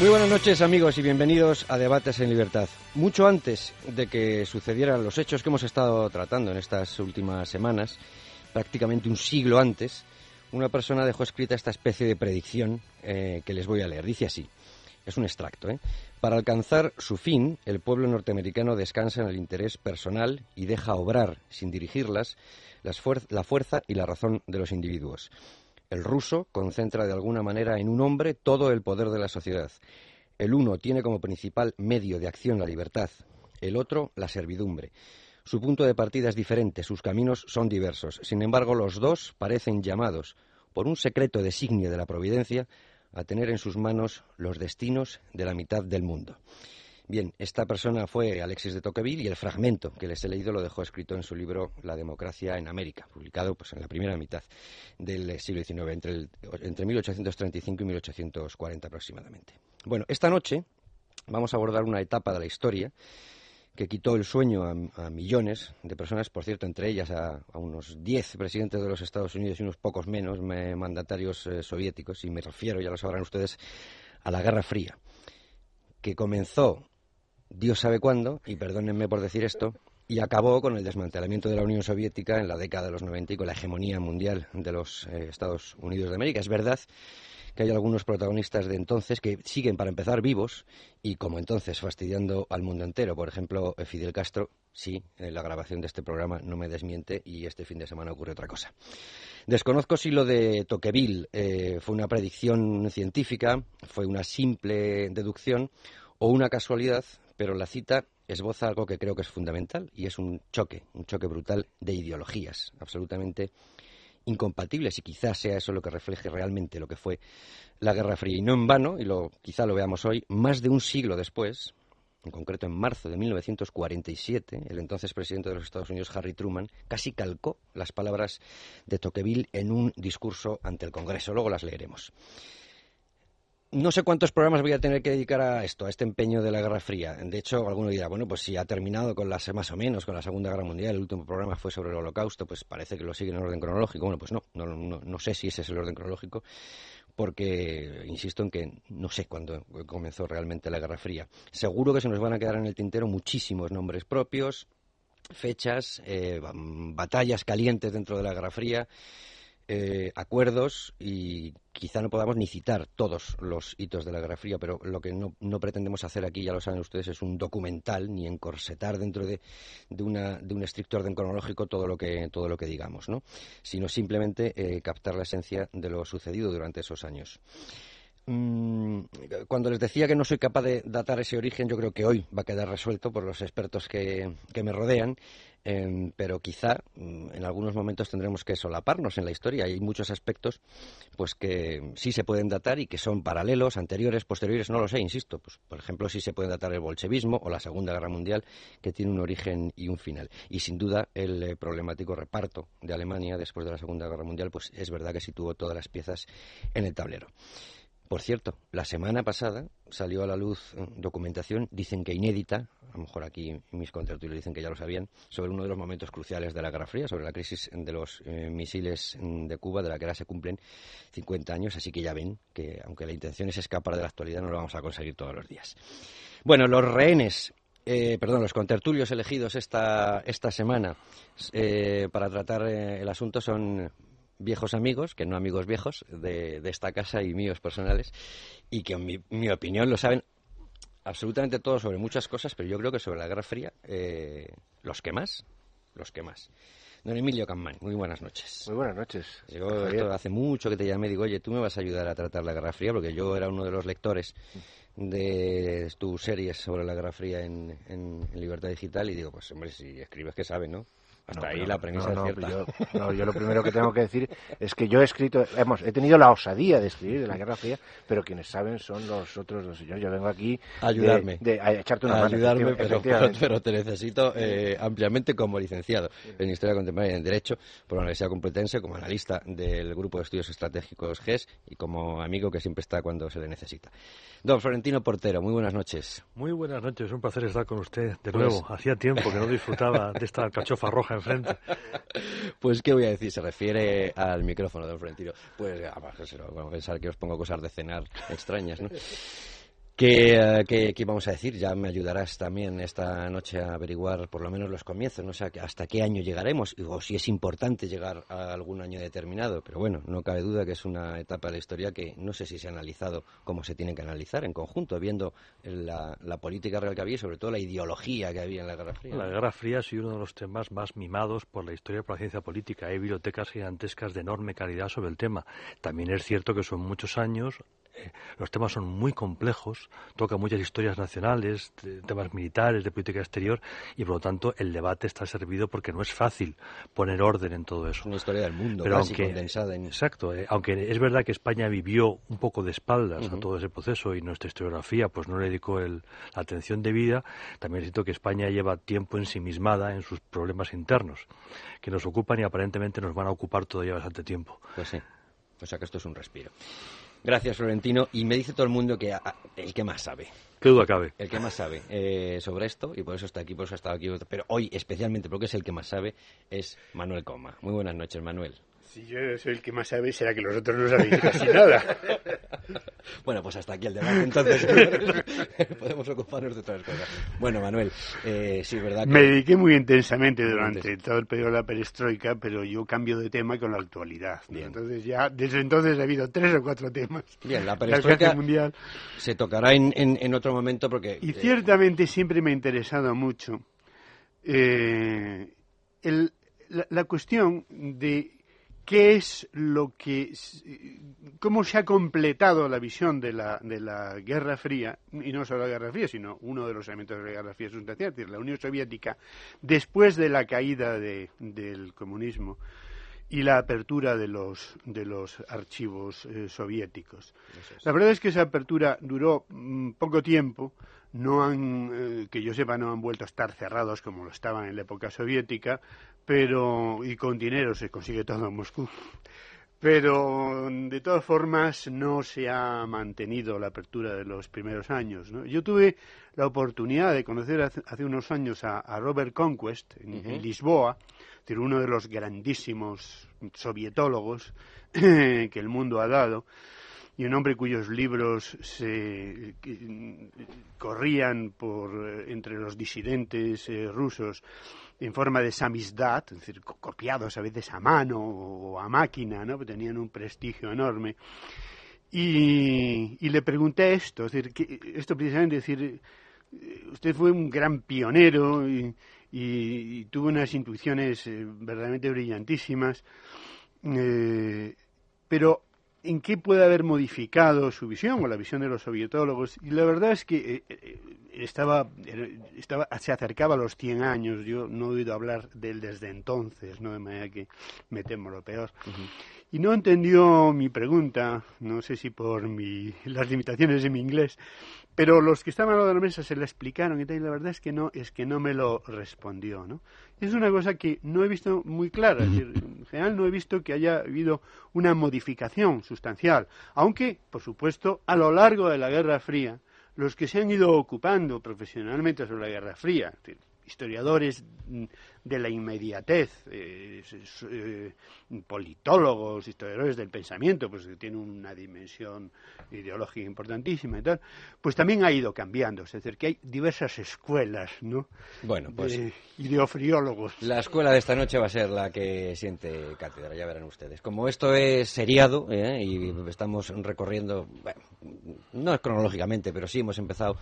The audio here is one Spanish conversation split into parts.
Muy buenas noches amigos y bienvenidos a Debates en Libertad. Mucho antes de que sucedieran los hechos que hemos estado tratando en estas últimas semanas, prácticamente un siglo antes, una persona dejó escrita esta especie de predicción eh, que les voy a leer. Dice así, es un extracto. ¿eh? Para alcanzar su fin, el pueblo norteamericano descansa en el interés personal y deja obrar, sin dirigirlas, la fuerza y la razón de los individuos. El ruso concentra de alguna manera en un hombre todo el poder de la sociedad. El uno tiene como principal medio de acción la libertad, el otro la servidumbre. Su punto de partida es diferente, sus caminos son diversos. Sin embargo, los dos parecen llamados, por un secreto designio de la providencia, a tener en sus manos los destinos de la mitad del mundo. Bien, esta persona fue Alexis de Tocqueville y el fragmento que les he leído lo dejó escrito en su libro La democracia en América, publicado pues, en la primera mitad del siglo XIX, entre, entre 1835 y 1840 aproximadamente. Bueno, esta noche vamos a abordar una etapa de la historia que quitó el sueño a, millones de personas, por cierto, entre ellas a, unos diez presidentes de los Estados Unidos y unos pocos menos mandatarios eh, soviéticos, y me refiero, ya lo sabrán ustedes, a la Guerra Fría, que comenzó Dios sabe cuándo, y perdónenme por decir esto, y acabó con el desmantelamiento de la Unión Soviética en la década de los 90 y con la hegemonía mundial de los eh, Estados Unidos de América. Es verdad que hay algunos protagonistas de entonces que siguen, para empezar, vivos y, como entonces, fastidiando al mundo entero. Por ejemplo, eh, Fidel Castro, sí, en la grabación de este programa no me desmiente y este fin de semana ocurre otra cosa. Desconozco si lo de Tocqueville eh, fue una predicción científica, fue una simple deducción o una casualidad, pero la cita esboza algo que creo que es fundamental y es un choque, un choque brutal de ideologías absolutamente incompatibles y quizás sea eso lo que refleje realmente lo que fue la Guerra Fría. Y no en vano, y lo, quizá lo veamos hoy, más de un siglo después, en concreto en marzo de 1947, el entonces presidente de los Estados Unidos, Harry Truman, casi calcó las palabras de Tocqueville en un discurso ante el Congreso. Luego las leeremos no sé cuántos programas voy a tener que dedicar a esto, a este empeño de la Guerra Fría. De hecho, alguno dirá, bueno, pues si ha terminado con las más o menos con la Segunda Guerra Mundial, el último programa fue sobre el Holocausto, pues parece que lo sigue en orden cronológico. Bueno, pues no, no, no, sé si ese es el orden cronológico, porque insisto en que no sé cuándo comenzó realmente la Guerra Fría. Seguro que se nos van a quedar en el tintero muchísimos nombres propios, fechas, eh, batallas calientes dentro de la Guerra Fría. Eh, acuerdos y quizá no podamos ni citar todos los hitos de la Guerra Fría, pero lo que no, pretendemos hacer aquí, ya lo saben ustedes, es un documental ni encorsetar dentro de, de, un estricto orden cronológico todo lo que, todo lo que digamos, ¿no? sino simplemente eh, captar la esencia de lo sucedido durante esos años. Mm, cuando les decía que no soy capaz de datar ese origen, yo creo que hoy va a quedar resuelto por los expertos que, que me rodean Em, pero quizá mm, en algunos momentos tendremos que solaparnos en la historia. Hay muchos aspectos pues que sí se pueden datar y que son paralelos, anteriores, posteriores, no lo sé, insisto. Pues, por ejemplo, sí se puede datar el bolchevismo o la Segunda Guerra Mundial, que tiene un origen y un final. Y sin duda el eh, problemático reparto de Alemania después de la Segunda Guerra Mundial, pues es verdad que situó todas las piezas en el tablero. Por cierto, la semana pasada salió a la luz eh, documentación, dicen que inédita, a lo mejor aquí mis contratulios dicen que ya lo sabían, sobre uno de los momentos cruciales de la Guerra Fría, sobre la crisis de los eh, misiles mm, de Cuba, de la que ahora se cumplen 50 años, así que ya ven que aunque la intención es escapar de la actualidad, no lo vamos a conseguir todos los días. Bueno, los rehenes eh, perdón, los contertulios elegidos esta, esta semana para tratar el asunto son viejos amigos, que no amigos viejos, de, esta casa y míos personales, y que en mi, opinión lo saben absolutamente todo sobre muchas cosas, pero yo creo que sobre la Guerra Fría, eh, los que más, los que más. Don Emilio Campman, muy buenas noches. Muy buenas noches. Yo hace mucho que te llamé, digo, oye, tú me vas a ayudar a tratar la Guerra Fría, porque yo era uno de los lectores de tus series sobre la Guerra Fría en, en Libertad Digital, y digo, pues hombre, si escribes que sabe, ¿no? Hasta ahí la premisa es cierta. Yo, no, yo lo primero que tengo que decir es que yo he escrito, hemos, he tenido la osadía de escribir de la Guerra Fría, pero quienes saben son los otros dos señores. Yo vengo aquí a ayudarme, de, a echarte una a ayudarme, pero, pero, te necesito eh, ampliamente como licenciado en Historia Contemporánea y en Derecho por la Universidad Complutense, como analista del Grupo de Estudios Estratégicos GES y como amigo que siempre está cuando se le necesita. Don Florentino Portero, muy buenas noches. Muy buenas noches, es un placer estar con usted de nuevo. Pues Hacía tiempo que no disfrutaba de esta alcachofa roja enfrente. Pues, ¿qué voy a decir? Se refiere al micrófono, don Florentino. Pues, además, a pensar que os pongo cosas de cenar extrañas, ¿no? ¿Qué, qué, qué vamos a decir? Ya me ayudarás también esta noche a averiguar por lo menos los comienzos, no sé hasta qué año llegaremos, o si es importante llegar a algún año determinado. Pero bueno, no cabe duda que es una etapa de la historia que no sé si se ha analizado como se tiene que analizar en conjunto, viendo la, política real que había y sobre todo la ideología que había en la Guerra Fría. La Guerra Fría ha sido uno de los temas más mimados por la historia y por la ciencia política. Hay bibliotecas gigantescas de enorme calidad sobre el tema. También es cierto que son muchos años los temas son muy complejos, toca muchas historias nacionales, temas militares, de política exterior, y por lo tanto el debate está servido porque no es fácil poner orden en todo eso. Una historia del mundo, Pero casi aunque, condensada en... Exacto, eh, aunque es verdad que España vivió un poco de espaldas a todo ese proceso y nuestra historiografía pues no le dedicó el, la atención debida, también es cierto que España lleva tiempo ensimismada en sus problemas internos, que nos ocupan y aparentemente nos van a ocupar todavía bastante tiempo. Pues sí, o sea que esto es un respiro. Gracias, Florentino. Y me dice todo el mundo que el que más sabe. ¿Qué duda cabe? El que más sabe eh, sobre esto, y por eso está aquí, por eso ha estado aquí. Pero hoy, especialmente porque es el que más sabe, es Manuel Coma. Muy buenas noches, Manuel. Si yo soy el que más sabe, será que los otros no sabéis casi nada. bueno, pues hasta aquí el debate, entonces podemos ocuparnos de otras cosas. Bueno, Manuel, eh, sí, ¿verdad? Me dediqué muy intensamente durante todo el periodo de la perestroika, pero yo cambio de tema con la actualidad. Entonces ya, desde entonces ha habido tres o cuatro temas. Bien, la perestroika mundial. se tocará en, en, otro momento porque... Y ciertamente siempre me ha interesado mucho eh, el, la cuestión de qué es lo que, cómo se ha completado la visión de la, de la Guerra Fría, y no solo la Guerra Fría, sino uno de los elementos de la Guerra Fría sustancial, es decir, la Unión Soviética, después de la caída del comunismo y la apertura de los, de los archivos eh, soviéticos. La verdad es que esa apertura duró mm, poco tiempo, no han, eh, que yo sepa, no han vuelto a estar cerrados como lo estaban en la época soviética, pero y con dinero se consigue todo en Moscú. Pero de todas formas no se ha mantenido la apertura de los primeros años. Yo tuve la oportunidad de conocer hace, unos años a, Robert Conquest en, Lisboa, uno de los grandísimos sovietólogos que el mundo ha dado y un hombre cuyos libros se corrían por entre los disidentes eh, rusos en forma de samizdat, es decir, copiados a veces a mano o a máquina, ¿no? tenían un prestigio enorme. Y, le pregunté esto, es decir, esto precisamente, decir, usted fue un gran pionero y, tuvo unas intuiciones eh, verdaderamente brillantísimas, eh, pero en qué puede haber modificado su visión o la visión de los sovietólogos. Y la verdad es que eh, eh, estaba, estaba, se acercaba a los 100 años. Yo no he oído hablar de él desde entonces, ¿no? de manera que me temo lo peor. Y no entendió mi pregunta, no sé si por mi, las limitaciones de mi inglés, pero los que estaban a de la mesa se le explicaron y tal, y la verdad es que no, es que no me lo respondió, ¿no? Es una cosa que no he visto muy clara, es decir, en general no he visto que haya habido una modificación sustancial, aunque, por supuesto, a lo largo de la Guerra Fría, los que se han ido ocupando profesionalmente sobre la Guerra Fría, historiadores de la inmediatez, eh, eh, politólogos, historiadores del pensamiento, pues que tiene una dimensión ideológica importantísima y tal, pues también ha ido cambiando. Es decir, que hay diversas escuelas, ¿no? Bueno, pues. De ideofriólogos. La escuela de esta noche va a ser la que siente cátedra, ya verán ustedes. Como esto es seriado ¿eh? y estamos recorriendo, bueno, no es cronológicamente, pero sí hemos empezado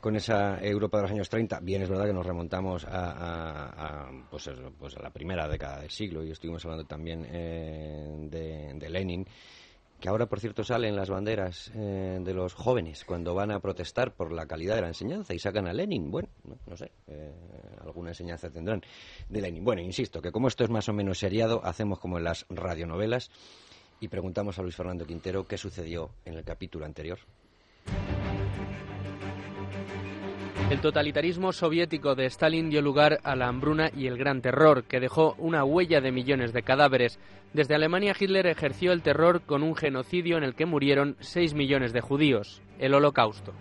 con esa Europa de los años 30. Bien, es verdad que nos remontamos a, pues, pues, a la primera década del siglo y estuvimos hablando también eh, de, Lenin. que ahora, por cierto, salen las banderas eh, de los jóvenes cuando van a protestar por la calidad de la enseñanza y sacan a Lenin. Bueno, no, sé, eh, alguna enseñanza tendrán de Lenin. Bueno, insisto, que como esto es más o menos seriado, hacemos como en las radionovelas y preguntamos a Luis Fernando Quintero qué sucedió en el capítulo anterior. El totalitarismo soviético de Stalin dio lugar a la hambruna y el gran terror, que dejó una huella de millones de cadáveres. Desde Alemania Hitler ejerció el terror con un genocidio en el que murieron 6 millones de judíos el holocausto.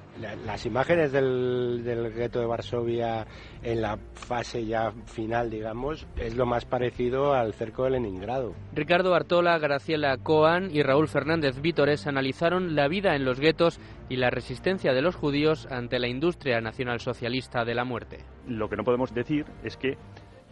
las imágenes del, del gueto de Varsovia en la fase ya final, digamos, es lo más parecido al cerco de Leningrado. Ricardo Artola, Graciela Coan y Raúl Fernández Vítores analizaron la vida en los guetos y la resistencia de los judíos ante la industria nacionalsocialista de la muerte. Lo que no podemos decir es que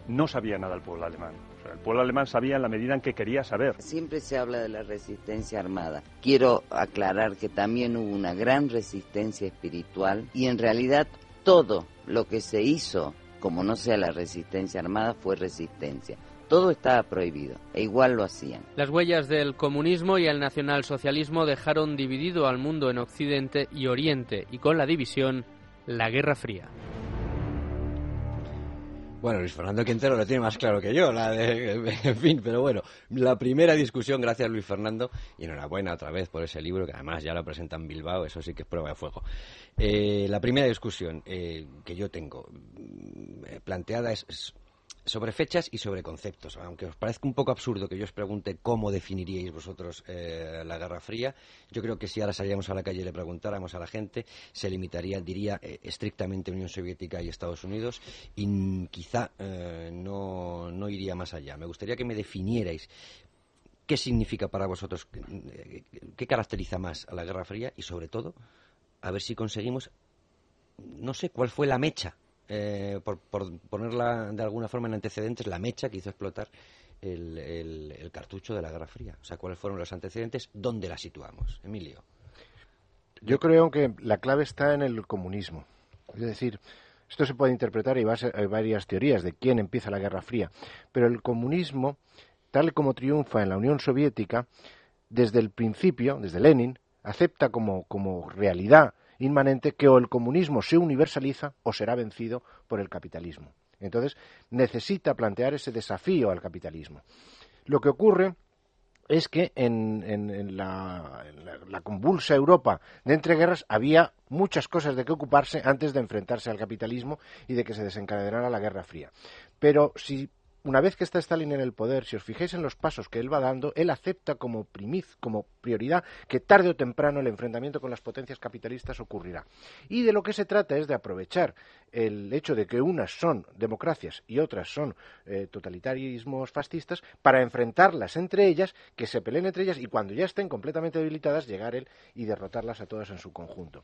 no sabía nada el pueblo alemán. El pueblo alemán sabía en la medida en que quería saber. Siempre se habla de la resistencia armada. Quiero aclarar que también hubo una gran resistencia espiritual y en realidad todo lo que se hizo, como no sea la resistencia armada, fue resistencia. Todo estaba prohibido, e igual lo hacían. Las huellas del comunismo y el nacionalsocialismo dejaron dividido al mundo en Occidente y Oriente, y con la división, la Guerra Fría. Bueno, Luis Fernando Quintero lo tiene más claro que yo, la de, en fin, pero bueno, la primera discusión, gracias Luis Fernando, y enhorabuena otra vez por ese libro, que además ya lo presentan en Bilbao, eso sí que es prueba de fuego. Eh, la primera discusión eh, que yo tengo mm, planteada es sobre fechas y sobre conceptos. Aunque os parezca un poco absurdo que yo os pregunte cómo definiríais vosotros eh, la Guerra Fría, yo creo que si ahora saliéramos a la calle y le preguntáramos a la gente, se limitaría, diría, eh, estrictamente Unión Soviética y Estados Unidos y quizá eh, no, no iría más allá. Me gustaría que me definierais qué significa para vosotros, qué caracteriza más a la Guerra Fría y sobre todo, a ver si conseguimos, no sé, cuál fue la mecha eh, por, ponerla de alguna forma en antecedentes, la mecha que hizo explotar el, cartucho de la Guerra Fría. O sea, cuáles fueron los antecedentes, dónde la situamos. Emilio. Yo creo que la clave está en el comunismo. Es decir, esto se puede interpretar y hay varias teorías de quién empieza la Guerra Fría, pero el comunismo, tal como triunfa en la Unión Soviética, desde el principio, desde Lenin, acepta como, como realidad inmanente que o el comunismo se universaliza o será vencido por el capitalismo. Entonces, necesita plantear ese desafío al capitalismo. Lo que ocurre es que en, la, la, convulsa Europa de entreguerras había muchas cosas de que ocuparse antes de enfrentarse al capitalismo y de que se desencadenara la Guerra Fría. Pero si una vez que está Stalin en el poder, si os fijáis en los pasos que él va dando, él acepta como primiz, como prioridad, que tarde o temprano el enfrentamiento con las potencias capitalistas ocurrirá. Y de lo que se trata es de aprovechar el hecho de que unas son democracias y otras son eh, totalitarismos fascistas para enfrentarlas entre ellas, que se peleen entre ellas y cuando ya estén completamente debilitadas, llegar él y derrotarlas a todas en su conjunto.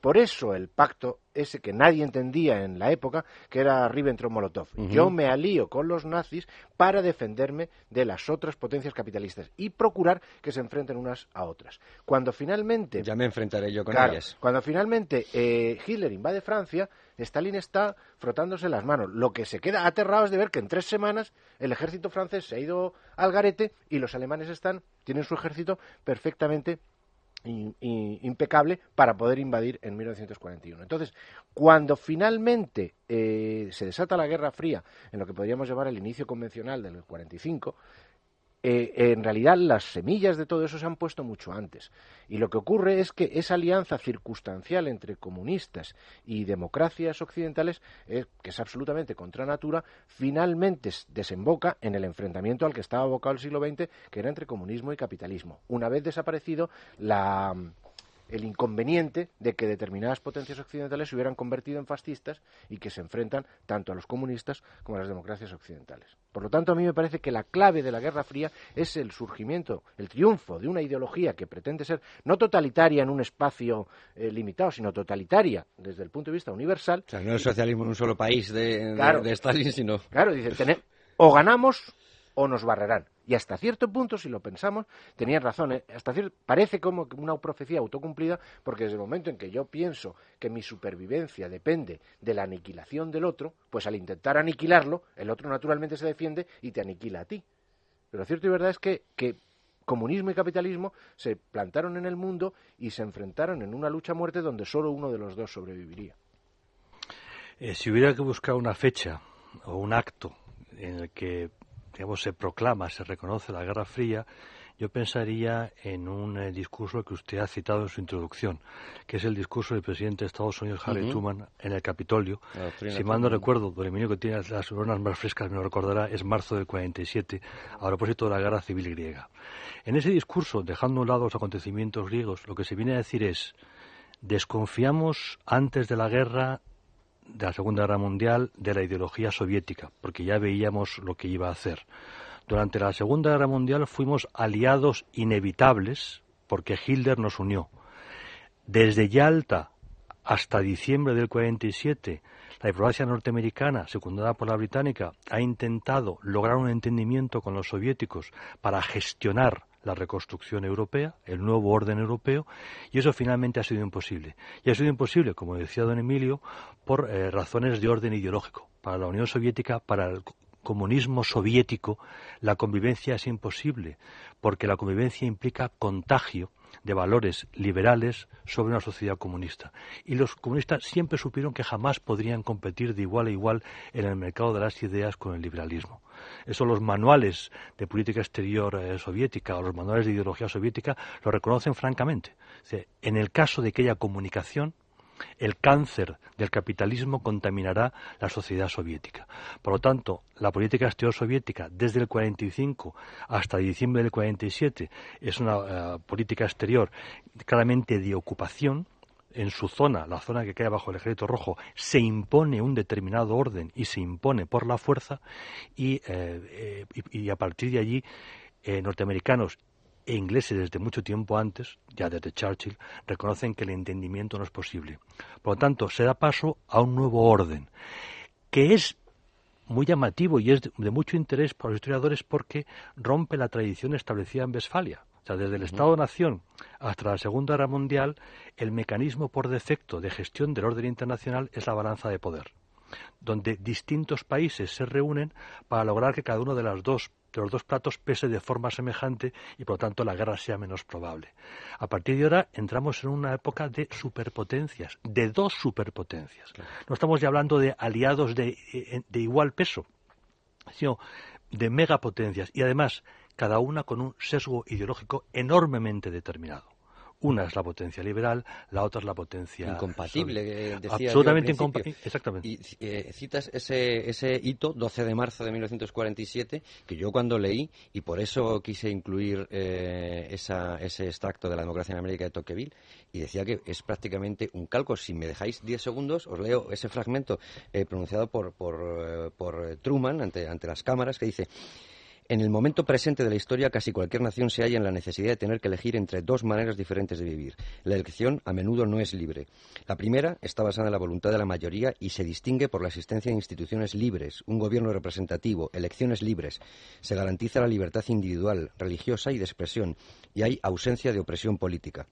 Por eso el pacto ese que nadie entendía en la época, que era Ribbentrop-Molotov. Yo me alío con los nazis para defenderme de las otras potencias capitalistas y procurar que se enfrenten unas a otras. Cuando finalmente... Ya me enfrentaré yo con ellas. Cuando finalmente eh, Hitler invade Francia, Stalin está frotándose las manos. Lo que se queda aterrado es de ver que en tres semanas el ejército francés se ha ido al garete y los alemanes están, tienen su ejército perfectamente impecable para poder invadir en 1941. Entonces, cuando finalmente eh, se desata la Guerra Fría, en lo que podríamos llamar el inicio convencional del 45, eh, en realidad las semillas de todo eso se han puesto mucho antes. Y lo que ocurre es que esa alianza circunstancial entre comunistas y democracias occidentales, eh, que es absolutamente contra natura, finalmente desemboca en el enfrentamiento al que estaba abocado el siglo XX, que era entre comunismo y capitalismo. Una vez desaparecido la el inconveniente de que determinadas potencias occidentales se hubieran convertido en fascistas y que se enfrentan tanto a los comunistas como a las democracias occidentales. Por lo tanto, a mí me parece que la clave de la Guerra Fría es el surgimiento, el triunfo de una ideología que pretende ser no totalitaria en un espacio eh, limitado, sino totalitaria desde el punto de vista universal. O sea, no el socialismo en un solo país de, de, Stalin, sino... Claro, dice, o ganamos o nos barrerán. Y hasta cierto punto, si lo pensamos, tenían razón. ¿eh? Hasta parece como una profecía autocumplida, porque desde el momento en que yo pienso que mi supervivencia depende de la aniquilación del otro, pues al intentar aniquilarlo, el otro naturalmente se defiende y te aniquila a ti. Pero cierto y verdad es que, que comunismo y capitalismo se plantaron en el mundo y se enfrentaron en una lucha a muerte donde solo uno de los dos sobreviviría. Eh, si hubiera que buscar una fecha o un acto en el que digamos, se proclama, se reconoce la Guerra Fría, yo pensaría en un eh, discurso que usted ha citado en su introducción, que es el discurso del presidente de Estados Unidos, Harry Truman, en el Capitolio. Si mal no recuerdo, Dominio que tiene las neuronas más frescas me lo recordará, es marzo del 47, a propósito de la guerra civil griega. En ese discurso, dejando a un lado los acontecimientos griegos, lo que se viene a decir es, desconfiamos antes de la guerra de la Segunda Guerra Mundial de la ideología soviética, porque ya veíamos lo que iba a hacer. Durante la Segunda Guerra Mundial fuimos aliados inevitables porque Hitler nos unió. Desde Yalta hasta diciembre del 47, la diplomacia norteamericana, secundada por la británica, ha intentado lograr un entendimiento con los soviéticos para gestionar la reconstrucción europea, el nuevo orden europeo, y eso finalmente ha sido imposible. Y ha sido imposible, como decía don Emilio, por eh, razones de orden ideológico. Para la Unión Soviética, para el comunismo soviético, la convivencia es imposible, porque la convivencia implica contagio de valores liberales sobre una sociedad comunista. Y los comunistas siempre supieron que jamás podrían competir de igual a igual en el mercado de las ideas con el liberalismo. Eso los manuales de política exterior eh, soviética o los manuales de ideología soviética lo reconocen francamente. en el caso de que haya comunicación, el cáncer del capitalismo contaminará la sociedad soviética. Por lo tanto, la política exterior soviética desde el 45 hasta diciembre del 47 es una eh, política exterior claramente de ocupación, en su zona, la zona que queda bajo el ejército rojo, se impone un determinado orden y se impone por la fuerza y, eh, eh, a partir de allí norteamericanos e ingleses desde mucho tiempo antes, ya desde Churchill, reconocen que el entendimiento no es posible. Por lo tanto, se da paso a un nuevo orden, que es muy llamativo y es de mucho interés para los historiadores porque rompe la tradición establecida en Westfalia. O sea, desde el Estado-Nación hasta la Segunda Guerra Mundial, el mecanismo por defecto de gestión del orden internacional es la balanza de poder, donde distintos países se reúnen para lograr que cada uno de las dos de los dos platos pese de forma semejante y por lo tanto la guerra sea menos probable. A partir de ahora entramos en una época de superpotencias, de dos superpotencias. No estamos ya hablando de aliados de, eh, de igual peso, sino de megapotencias y además cada una con un sesgo ideológico enormemente determinado. Una es la potencia liberal, la otra es la potencia incompatible. Eh, decía Absolutamente incompatible. Exactamente. Y eh, citas ese, ese hito, 12 de marzo de 1947, que yo cuando leí y por eso quise incluir eh, ese extracto de la democracia en América de Tocqueville y decía que es prácticamente un calco. Si me dejáis 10 segundos, os leo ese fragmento pronunciado por, por, por Truman ante, ante las cámaras que dice en el momento presente de la historia, casi cualquier nación se halla en la necesidad de tener que elegir entre dos maneras diferentes de vivir. La elección a menudo no es libre. La primera está basada en la voluntad de la mayoría y se distingue por la existencia de instituciones libres, un gobierno representativo, elecciones libres. Se garantiza la libertad individual, religiosa y de expresión, y hay ausencia de opresión política.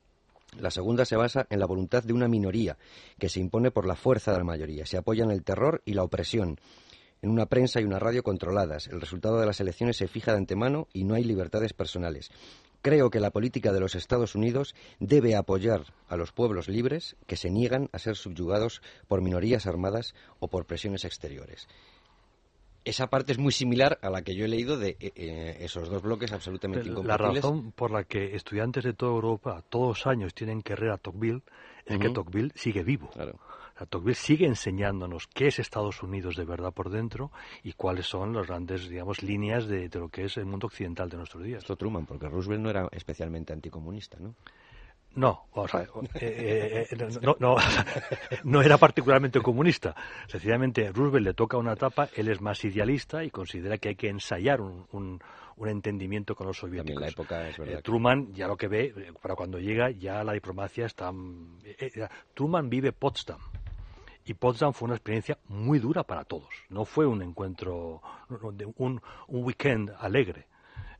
La segunda se basa en la voluntad de una minoría, que se impone por la fuerza de la mayoría. Se apoya en el terror y la opresión en una prensa y una radio controladas. El resultado de las elecciones se fija de antemano y no hay libertades personales. Creo que la política de los Estados Unidos debe apoyar a los pueblos libres que se niegan a ser subyugados por minorías armadas o por presiones exteriores. Esa parte es muy similar a la que yo he leído de eh, eh, esos dos bloques absolutamente incompatibles. La razón por la que estudiantes de toda Europa todos los años tienen que ir a Tocqueville es que Tocqueville sigue vivo. Tocqueville sigue enseñándonos qué es Estados Unidos de verdad por dentro y cuáles son las grandes, digamos, líneas de, lo que es el mundo occidental de nuestros días. Esto Truman, porque Roosevelt no era especialmente anticomunista, ¿no? No, eh, eh, no, no, era particularmente comunista. Sencillamente, Roosevelt le toca una etapa, él es más idealista y considera que hay que ensayar un, un, entendimiento con los soviéticos. la época es verdad. Eh, Truman ya lo que ve, para cuando llega, ya la diplomacia está... Truman vive Potsdam y Potsdam fue una experiencia muy dura para todos. No fue un encuentro, un, un weekend alegre.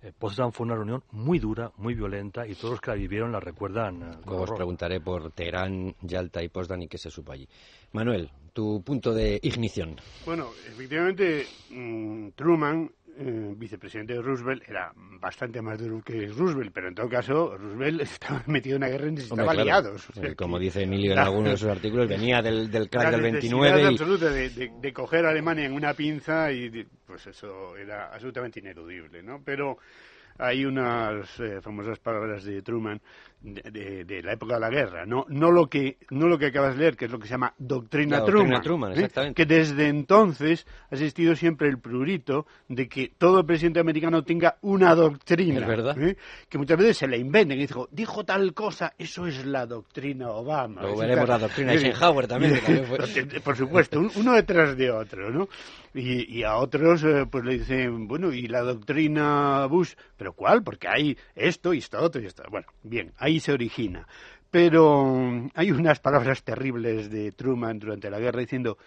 Eh, Potsdam fue una reunión muy dura, muy violenta y todos los que la vivieron la recuerdan. Eh, Luego os preguntaré por Teherán, Yalta y Potsdam y qué se supo allí. Manuel, tu punto de ignición. Bueno, efectivamente, mm, Truman eh, vicepresidente de Roosevelt era bastante más duro que Roosevelt, pero en todo caso Roosevelt estaba metido en una guerra y necesitaba Hombre, claro. aliados. O sea Como dice Emilio en la- alguno de sus artículos, venía del, del crack la del necesidad 29 y... absoluta de, de- de coger a Alemania en una pinza y de- pues eso era absolutamente ineludible, ¿no? Pero hay unas eh, famosas palabras de Truman de, de- de la época de la guerra, no no lo que no lo que acabas de leer, que es lo que se llama doctrina doctrina Truman, Truman, ¿eh? que desde entonces ha existido siempre el prurito de que todo presidente americano tenga una doctrina, Es verdad. ¿eh? que muchas veces se la inventen y dijo, dijo tal cosa, eso es la doctrina Obama. Luego veremos la doctrina Eisenhower también, que también fue- Por supuesto, un- uno detrás de otro, ¿no? Y, y a otros eh, pues le dicen, bueno, ¿y la doctrina Bush? ¿Pero cuál? Porque hay esto y esto otro y esto. Bueno, bien, ahí se origina. Pero mm, hay unas palabras terribles de Truman durante la guerra diciendo,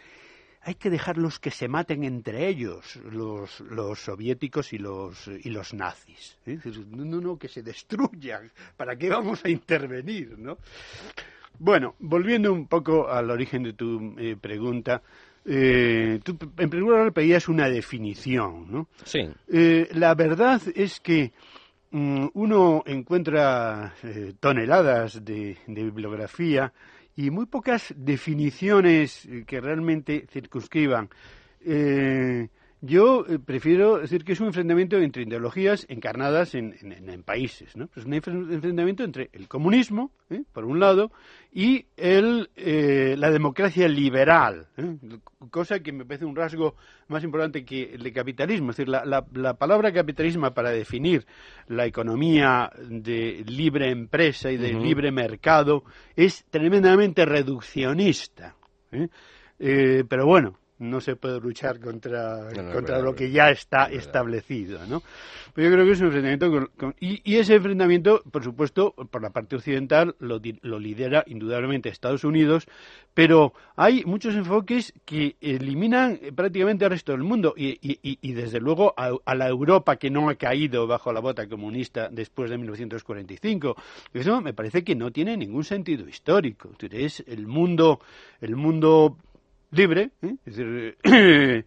hay que dejarlos que se maten entre ellos, los, los soviéticos y los, y los nazis. ¿eh? No, no, no, que se destruyan. ¿Para qué vamos a intervenir, no? Bueno, volviendo un poco al origen de tu eh, pregunta, eh, tú en primer lugar pedías una definición, ¿no? Sí. Eh, la verdad es que uno encuentra eh, toneladas de, de bibliografía y muy pocas definiciones eh, que realmente circunscriban. Eh, yo eh, prefiero decir que es un enfrentamiento entre ideologías encarnadas en, en- en países. ¿no? Es un enfren- enfrentamiento entre el comunismo, ¿eh? por un lado, y el, eh, la democracia liberal, ¿eh? cosa que me parece un rasgo más importante que el de capitalismo. Es decir, la, la- la palabra capitalismo para definir la economía de libre empresa y de libre mercado es tremendamente reduccionista. ¿eh? Eh, pero bueno, no se puede luchar contra, No, no, es contra verdad, lo que ya está es establecido, ¿no? Pero yo creo que es un enfrentamiento con- con- y, y ese enfrentamiento, por supuesto, por la parte occidental lo, lo lidera indudablemente Estados Unidos, pero hay muchos enfoques que eliminan eh, prácticamente al resto del mundo y, y- y- desde luego a, a la Europa que no ha caído bajo la bota comunista después de 1945. Eso me parece que no tiene ningún sentido histórico. Es el mundo, el mundo libre, ¿eh? es decir,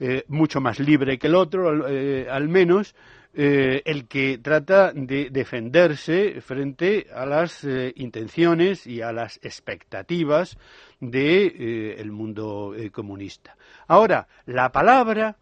eh, mucho más libre que el otro, al, eh, menos, eh, el que trata de defenderse frente a las eh, intenciones y a las expectativas del el mundo eh, comunista. Ahora, la palabra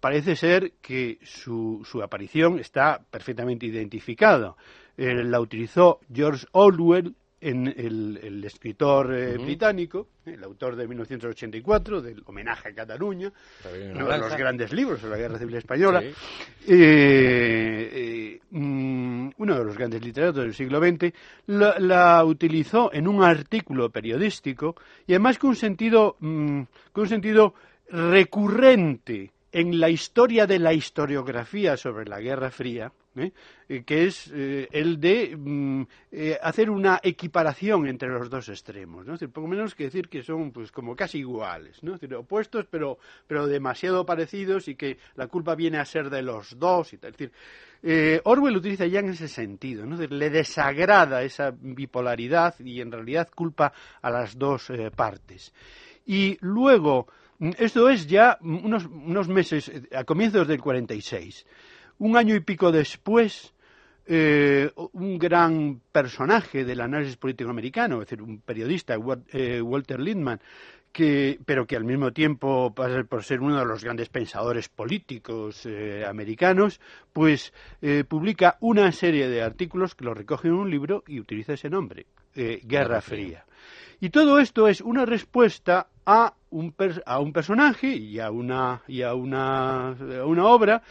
parece ser que su, su aparición está perfectamente identificada. Eh, la utilizó George Orwell en el, el escritor eh, británico, el autor de 1984, del homenaje a Cataluña, Rebelión en uno de los grandes libros sobre la Guerra Civil Española, Sí. eh, eh, mm, uno de los grandes literatos del siglo XX, la, la utilizó en un artículo periodístico y además con un sentido, mm, con un sentido recurrente en la historia de la historiografía sobre la Guerra Fría, ¿eh? Eh, que es eh, el de mm, hacer una equiparación entre los dos extremos, ¿no? Es decir, poco menos que decir que son pues como casi iguales, ¿no? Opuestos pero pero demasiado parecidos y que la culpa viene a ser de los dos y tal. Es decir, utiliza ya en ese sentido, ¿no? Es decir, le desagrada esa bipolaridad y en realidad culpa a las dos partes. Y luego, mm, esto es ya mm, unos, unos meses, a comienzos del 46. Un año y pico después, eh, un gran personaje del análisis político americano, es decir, un periodista, eh, Walter Lippmann, que, pero que al mismo tiempo pasa por ser uno de los grandes pensadores políticos eh, americanos, pues eh, publica una serie de artículos que lo recoge en un libro y utiliza ese nombre, eh, Guerra Fría. Fría. Y todo esto es una respuesta a un, per- a un personaje y a una, y a una, a una obra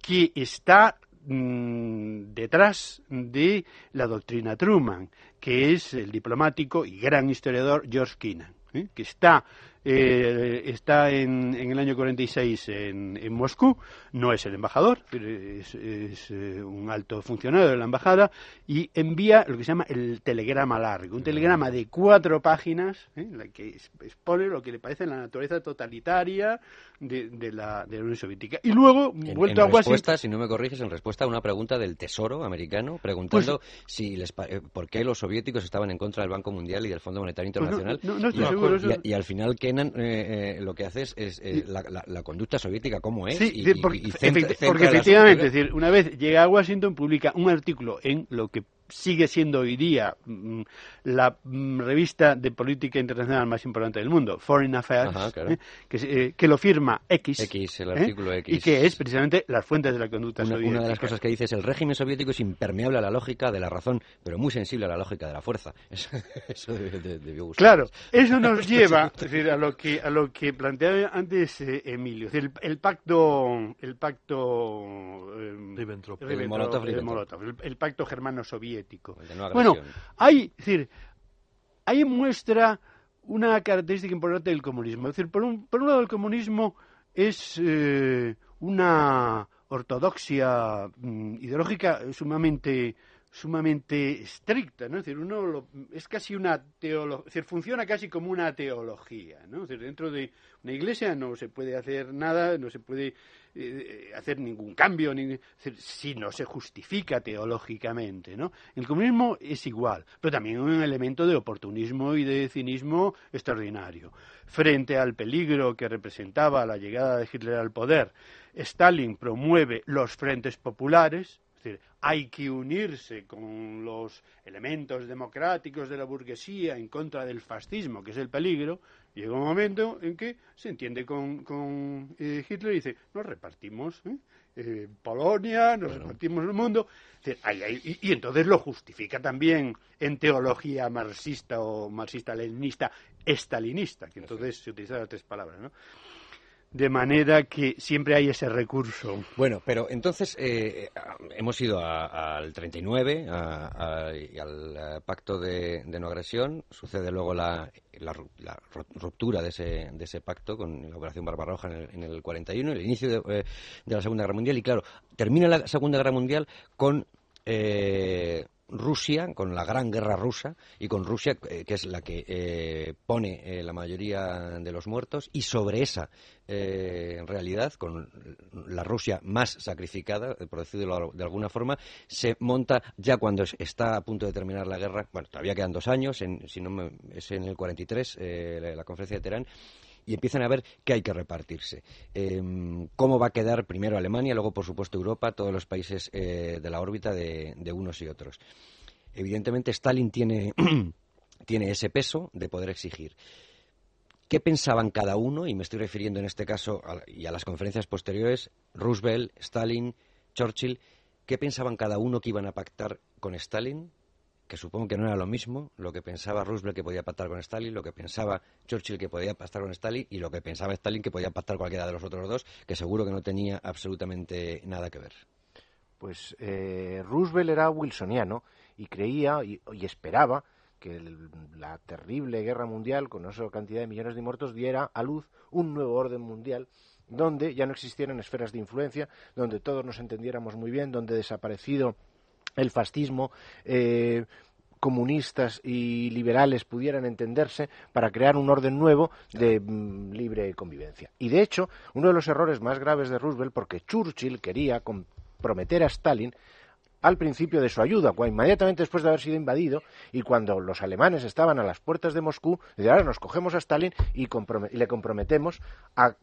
que está mm, detrás de la doctrina Truman, que es el diplomático y gran historiador George Kennan, ¿eh? que está, eh, está en, en el año 46 en, en Moscú, no es el embajador, es, es, eh, un alto funcionario de la embajada, y envía lo que se llama el telegrama largo, un telegrama de cuatro páginas, ¿eh? en la que expone lo que le parece la naturaleza totalitaria de, de la, de la Unión Soviética. Y luego, En, vuelto a Washington... respuesta, si no me corriges, en respuesta a una pregunta del Tesoro americano, preguntando Pues- si les eh, por qué los soviéticos estaban en contra del Banco Mundial y del Fondo Monetario Pues no, Internacional. no- no estoy y, seguro, y- al final que enajenan eh, eh, lo que haces es eh, la, la- la conducta soviética como es. Sí, y- porque, y centra- efecti- centra porque efectivamente, es decir, una vez llega a Washington, publica un artículo en lo que sigue siendo hoy día mm, la mm, revista de política internacional más importante del mundo, Foreign Affairs, Ajá, claro. ¿eh? que, se- eh, que lo firma X, X, el ¿eh? artículo X. y que es precisamente las fuentes de la conducta Una, soviética. una de las cosas que dice es el régimen soviético es impermeable a la lógica de la razón, pero muy sensible a la lógica de la fuerza. Eso, eso debió gustar. Claro, eso nos lleva es decir, a lo que a lo que planteaba antes eh, Emilio, es decir, el, el pacto el pacto eh, Ribbentrop. Ribbentrop, El Molotov, el, el pacto germano-soviético. El no Bueno, hay, es decir, ahí muestra una característica importante del comunismo. Es decir, por un, por un lado el comunismo es eh, una ortodoxia mm, ideológica sumamente sumamente estricta, ¿no? Es decir, uno lo- es casi una teología, es decir, funciona casi como una teología, ¿no? Es decir, dentro de una iglesia no se puede hacer nada, no se puede eh, hacer ningún cambio, si no se justifica teológicamente, ¿no? El comunismo es igual, pero también un elemento de oportunismo y de cinismo extraordinario. Frente al peligro que representaba la llegada de Hitler al poder, Stalin promueve los frentes populares, es decir, hay que unirse con los elementos democráticos de la burguesía en contra del fascismo, que es el peligro. Llega un momento en que se entiende con, con, eh, Hitler y dice, nos repartimos ¿eh? Eh, Polonia, nos repartimos el mundo. Y entonces lo justifica también en teología marxista o marxista-leninista, estalinista, que entonces se utilizan las tres palabras, ¿no? De manera que siempre hay ese recurso. Bueno, pero entonces eh, eh, hemos ido al 39, a- a- y al eh, pacto de, no agresión. Sucede luego la, la ru- la ru- ruptura de ese, de ese pacto con la Operación Barbarroja en el, en el 41, el inicio de, eh, de la Segunda Guerra Mundial. Y claro, termina la Segunda Guerra Mundial con eh, Rusia, con la Gran Guerra Rusa, y con Rusia, eh, que es la que eh, pone eh, la mayoría de los muertos, y sobre esa eh, realidad, con la Rusia más sacrificada, por decirlo de alguna forma, se monta ya cuando es- está a punto de terminar la guerra, bueno, todavía quedan dos años, en, si no me- es en el 43, eh, la, la conferencia de Teherán, y empiezan a ver qué hay que repartirse. Em, cómo va a quedar primero Alemania, luego, por supuesto, Europa, todos los países eh, de la órbita de, unos y otros. Evidentemente, Stalin tiene, tiene ese peso de poder exigir. ¿Qué pensaban cada uno? Y me estoy refiriendo en este caso y a las conferencias posteriores, Roosevelt, Stalin, Churchill, ¿qué pensaban cada uno que iban a pactar con Stalin? Que supongo que no era lo mismo lo que pensaba Roosevelt que podía pactar con Stalin, lo que pensaba Churchill que podía pactar con Stalin y lo que pensaba Stalin que podía pactar cualquiera de los otros dos, que seguro que no tenía absolutamente nada que ver. Pues eh, Roosevelt era wilsoniano y creía y, esperaba que la terrible guerra mundial, con esa cantidad de millones de muertos, diera a luz un nuevo orden mundial donde ya no existieran esferas de influencia, donde todos nos entendiéramos muy bien, donde desaparecido el fascismo, eh, comunistas y liberales pudieran entenderse para crear un orden nuevo de mm, libre convivencia. Y de hecho, uno de los errores más graves de Roosevelt, porque Churchill quería comprometer a Stalin al principio de su ayuda, inmediatamente después de haber sido invadido y cuando los alemanes estaban a las puertas de Moscú, dice, ahora nos cogemos a Stalin y, comprome- y le comprometemos a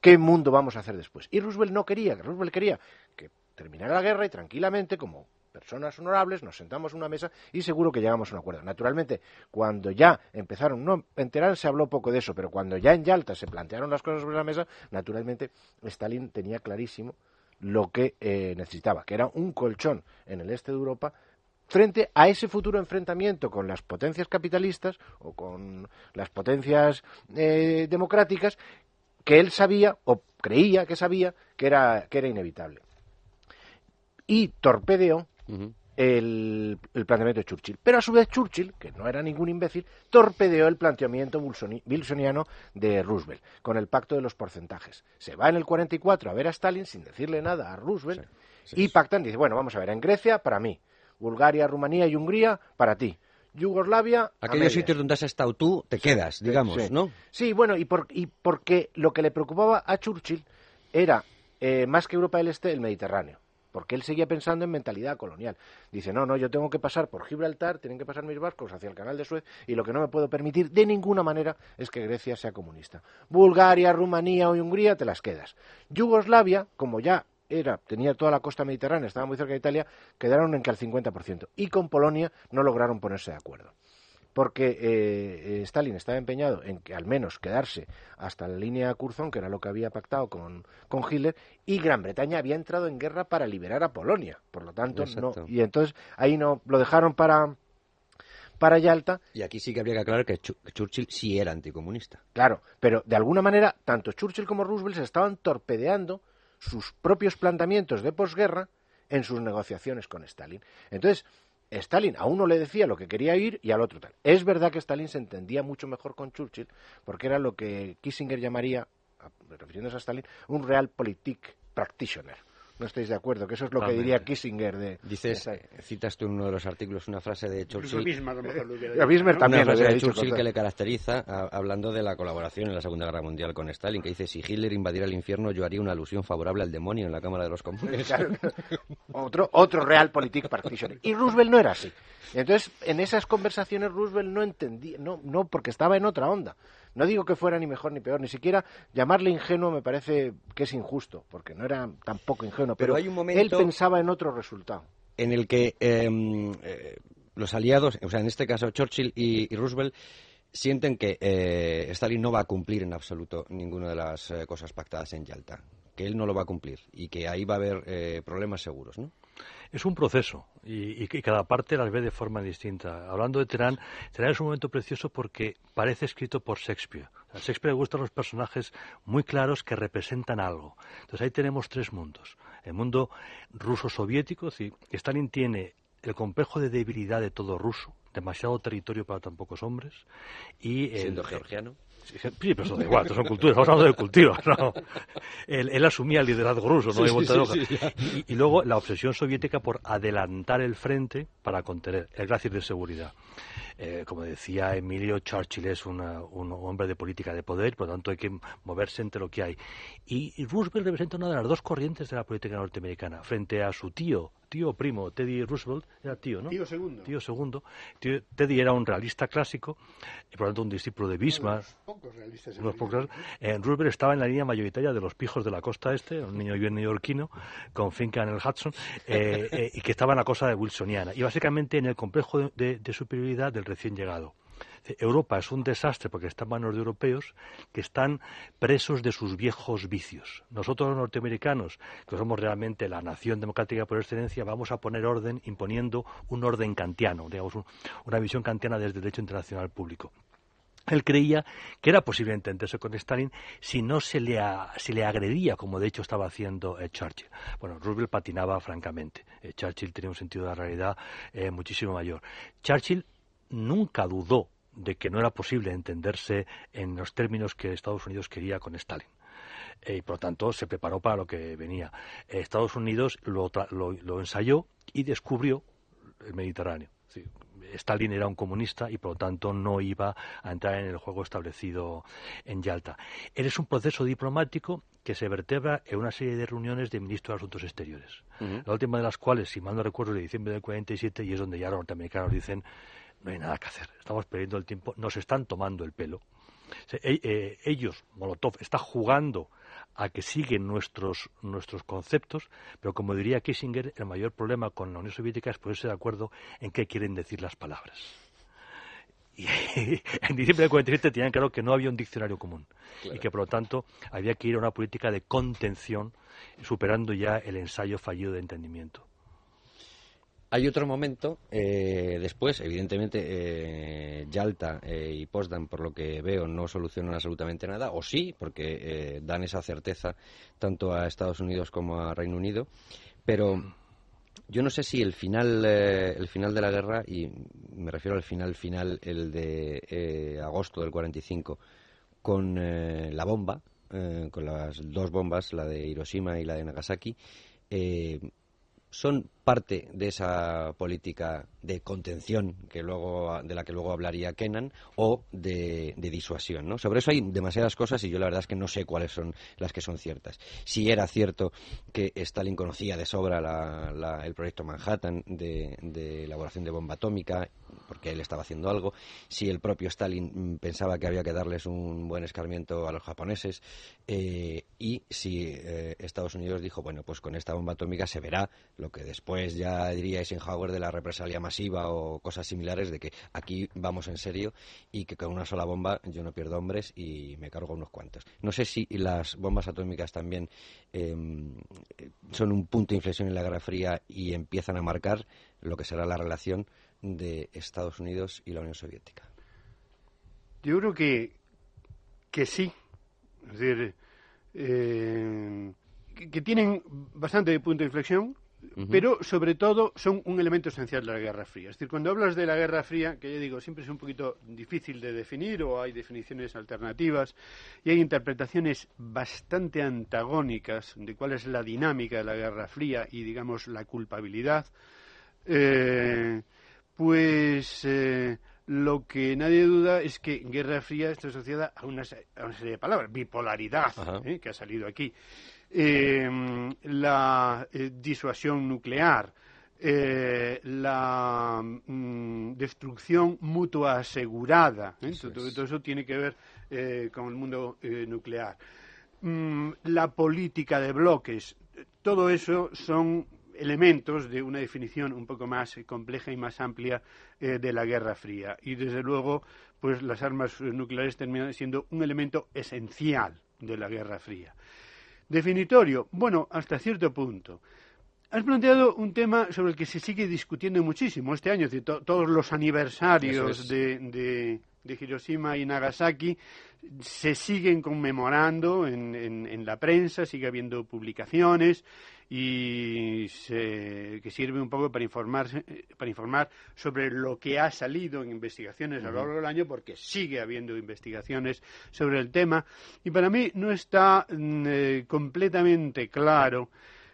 qué mundo vamos a hacer después. Y Roosevelt no quería, Roosevelt quería que terminara la guerra y tranquilamente, como personas honorables, nos sentamos a una mesa y seguro que llegamos a un acuerdo. Naturalmente, cuando ya empezaron, no, en Teherán se habló poco de eso, pero cuando ya en Yalta se plantearon las cosas sobre la mesa, naturalmente Stalin tenía clarísimo lo que eh, necesitaba, que era un colchón en el este de Europa frente a ese futuro enfrentamiento con las potencias capitalistas o con las potencias eh, democráticas que él sabía o creía que sabía que era, que era inevitable. Y torpedeó el, el planteamiento de Churchill. Pero a su vez Churchill, que no era ningún imbécil, torpedeó el planteamiento wilsoni- wilsoniano de Roosevelt con el pacto de los porcentajes. Se va en el 44 a ver a Stalin sin decirle nada a Roosevelt y pactan, dice, bueno, vamos a ver, en Grecia para mí, Bulgaria, Rumanía y Hungría para ti. Yugoslavia. Aquellos sitios donde has estado tú, te quedas, digamos, sí. ¿no? Sí, bueno, y, por- y porque lo que le preocupaba a Churchill era, eh, más que Europa del Este, el Mediterráneo. Porque él seguía pensando en mentalidad colonial. Dice, no, no, yo tengo que pasar por Gibraltar, tienen que pasar mis barcos hacia el canal de Suez, y lo que no me puedo permitir de ninguna manera es que Grecia sea comunista. Bulgaria, Rumanía o Hungría te las quedas. Yugoslavia, como ya era, tenía toda la costa mediterránea, estaba muy cerca de Italia, quedaron en que al 50%. Y con Polonia no lograron ponerse de acuerdo porque eh, Stalin estaba empeñado en que al menos quedarse hasta la línea Curzon, que era lo que había pactado con, con Hitler, y Gran Bretaña había entrado en guerra para liberar a Polonia. Por lo tanto, no. Y entonces ahí no lo dejaron para para Yalta. Y aquí sí que habría que aclarar que Churchill sí era anticomunista. Claro, pero de alguna manera tanto Churchill como Roosevelt se estaban torpedeando sus propios planteamientos de posguerra en sus negociaciones con Stalin. Entonces, Stalin a uno le decía lo que quería oír y al otro tal. Es verdad que Stalin se entendía mucho mejor con Churchill porque era lo que Kissinger llamaría, refiriéndose a Stalin, un realpolitik practitioner no estáis de acuerdo, que eso es lo que diría Kissinger de... Dices, citas tú en uno de los artículos una frase de Churchill... También una frase de Churchill que le caracteriza hablando de la colaboración en la Segunda Guerra Mundial con Stalin, que dice, si Hitler invadiera el infierno yo haría una alusión favorable al demonio en la Cámara de los Comunes. otro, otro realpolitik practitioner. Y Roosevelt no era así. Entonces, en esas conversaciones Roosevelt no entendía, no, no porque estaba en otra onda. No digo que fuera ni mejor ni peor, ni siquiera llamarle ingenuo me parece que es injusto, porque no era tampoco ingenuo, pero, hay un momento él pensaba en otro resultado. En el que em, eh, los aliados, o sea, en este caso Churchill y, Roosevelt, sienten que eh, Stalin no va a cumplir en absoluto ninguna de las eh, cosas pactadas en Yalta, que él no lo va a cumplir y que ahí va a haber problemas seguros, ¿no? Es un proceso y, cada parte las ve de forma distinta. Hablando de Terán, Terán es un momento precioso porque parece escrito por Shakespeare. A Shakespeare le gustan los personajes muy claros que representan algo. Entonces ahí tenemos tres mundos. El mundo ruso-soviético, es Stalin tiene el complejo de debilidad de todo ruso, demasiado territorio para tan pocos hombres. Y Siendo georgiano. Sí, pero eso da igual, son culturas, estamos hablando de cultivos, ¿no? Él, asumía el liderazgo ruso, ¿no? y, y, luego la obsesión soviética por adelantar el frente para contener, el gracias de seguridad. Eh, como decía Emilio, Churchill es un hombre de política de poder, por lo tanto hay que moverse entre lo que hay. Y, Roosevelt representa una de las dos corrientes de la política norteamericana, frente a su tío, tío primo, Teddy Roosevelt, era tío, ¿no? Tío segundo. Tío segundo. Teddy era un realista clásico, y por lo tanto un discípulo de Bismarck. Unos pocos realistas. Unos pocos. Eh, Roosevelt estaba en la línea mayoritaria de los pijos de la costa este, un niño bien neoyorquino, con finca en el Hudson, eh, y que estaba en la cosa de wilsoniana. Y básicamente en el complejo de, de superioridad del recién llegado. Europa es un desastre porque está en manos de europeos que están presos de sus viejos vicios. Nosotros los norteamericanos, que somos realmente la nación democrática por excelencia, vamos a poner orden imponiendo un orden kantiano, digamos, una visión kantiana desde el derecho internacional público. Él creía que era posible entenderse con Stalin si no se le, le agredía, como de hecho estaba haciendo eh, Churchill. Bueno, Roosevelt patinaba francamente. Eh, Churchill tenía un sentido de la realidad eh, muchísimo mayor. Churchill nunca dudó de que no era posible entenderse en los términos que Estados Unidos quería con Stalin. y por lo tanto se preparó para lo que venía. Estados Unidos lo, lo, ensayó y descubrió el Mediterráneo. Stalin era un comunista y por lo tanto no iba a entrar en el juego establecido en Yalta. Eres un proceso diplomático que se vertebra en una serie de reuniones de ministros de Asuntos Exteriores, la última de las cuales, si mal no recuerdo, es de diciembre del 47 y es donde ya los norteamericanos dicen no hay nada que hacer, estamos perdiendo el tiempo, nos están tomando el pelo. E, eh, ellos, Molotov, está jugando a que siguen nuestros, nuestros conceptos, pero como diría Kissinger, el mayor problema con la Unión Soviética es ponerse de acuerdo en qué quieren decir las palabras. Y en diciembre del 47 tenían claro que no había un diccionario común y que por lo tanto había que ir a una política de contención, superando ya el ensayo fallido de entendimiento. Hay otro momento eh, después, evidentemente, eh, Yalta eh, y Potsdam, por lo que veo, no solucionan absolutamente nada, o sí, porque dan esa certeza tanto a Estados Unidos como a Reino Unido, pero yo no sé si el final, el final de la guerra, y me refiero al final final, el de agosto del 45, con la bomba, con las dos bombas, la de Hiroshima y la de Nagasaki, son parte de esa política de contención que luego de la que luego hablaría Kennan o de, disuasión ¿no? sobre eso hay demasiadas cosas y yo la verdad es que no sé cuáles son las que son ciertas si era cierto que Stalin conocía de sobra el proyecto Manhattan de, de elaboración de bomba atómica porque él estaba haciendo algo si el propio Stalin mm, pensaba que había que darles un buen escarmiento a los japoneses eh, y si eh, Estados Unidos dijo bueno pues con esta bomba atómica se verá lo que después ya diría Eisenhower de la represalia masiva o cosas similares de que aquí vamos en serio y que con una sola bomba yo no pierdo hombres y me cargo unos cuantos. No sé si las bombas atómicas también em, son un punto de inflexión en la Guerra Fría y empiezan a marcar lo que será la relación de Estados Unidos y la Unión Soviética. Yo creo que, que sí. Es decir, eh, que, tienen bastante punto de inflexión, pero sobre todo son un elemento esencial de la Guerra Fría. Es decir, cuando hablas de la Guerra Fría, que ya digo, siempre es un poquito difícil de definir o hay definiciones alternativas y hay interpretaciones bastante antagónicas de cuál es la dinámica de la Guerra Fría y, digamos, la culpabilidad, eh, pues eh, lo que nadie duda es que Guerra Fría está asociada a una, serie de palabras, bipolaridad, eh, que ha salido aquí. Em, la eh, disuasión nuclear, eh, la mm, destrucción mutua asegurada, todo, eso tiene que ver con el mundo nuclear. Mm, la política de bloques, todo eso son elementos de una definición un poco más compleja y más amplia de la Guerra Fría. Y desde luego, pues las armas nucleares terminan siendo un elemento esencial de la Guerra Fría. Definitorio, bueno, hasta cierto punto. Has planteado un tema sobre el que se sigue discutiendo muchísimo este año, todos los aniversarios de, Hiroshima y Nagasaki se siguen conmemorando en, la prensa, sigue habiendo publicaciones y que sirve un poco para informar, para informar sobre lo que ha salido en investigaciones a lo largo del año, porque sigue habiendo investigaciones sobre el tema. Y para mí no está mm, eh, completamente claro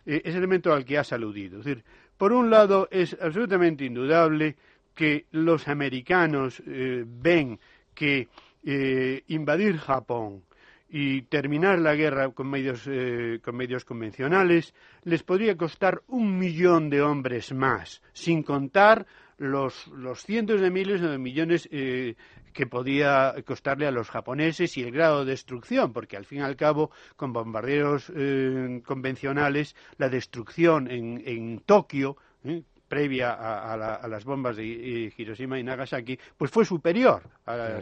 eh, ese elemento al que has aludido. Es decir, por un lado, es absolutamente indudable que los americanos eh, ven que invadir Japón y terminar la guerra con medios, eh, con medios convencionales les podría costar un millón de hombres más, sin contar los, los cientos de miles o de millones eh, que podía costarle a los japoneses y el grado de destrucción, porque al fin y al cabo, con bombarderos eh, convencionales, la destrucción en, en Tokio, previa a, las bombas de Hiroshima y Nagasaki, pues fue superior. A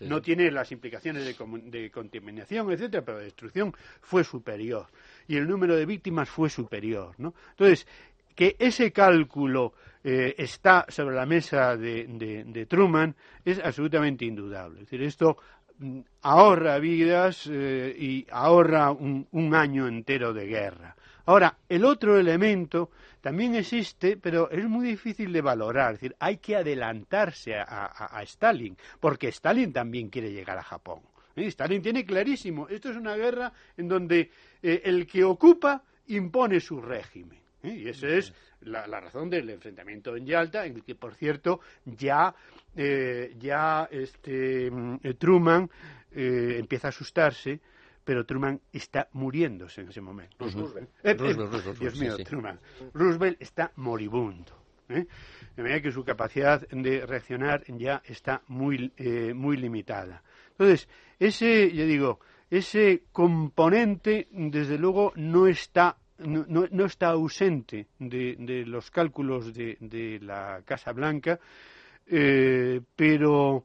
no tiene las implicaciones de, contaminación, etcétera, pero la destrucción fue superior. Y el número de víctimas fue superior. ¿no? Entonces, que ese cálculo eh, está sobre la mesa de, Truman es absolutamente indudable. Es decir, esto mm, ahorra vidas eh, y ahorra un año entero de guerra. Ahora, el otro elemento también existe, pero es muy difícil de valorar. Es decir, hay que adelantarse a, Stalin, porque Stalin también quiere llegar a Japón. ¿Eh? Stalin tiene clarísimo, esto es una guerra en donde eh, el que ocupa impone su régimen. ¿eh? Y esa es la, razón del enfrentamiento en Yalta, en el que, por cierto, ya, ya este, mm, Truman empieza a asustarse pero Truman está muriéndose en ese momento. Roosevelt. Eh, eh, Dios mío, Truman. Roosevelt está moribundo. ¿eh? De manera que su capacidad de reaccionar ya está muy, eh, muy limitada. Entonces, ese, yo digo, ese componente, desde luego, no está no, no, está ausente de, de los cálculos de, de, la Casa Blanca, eh, pero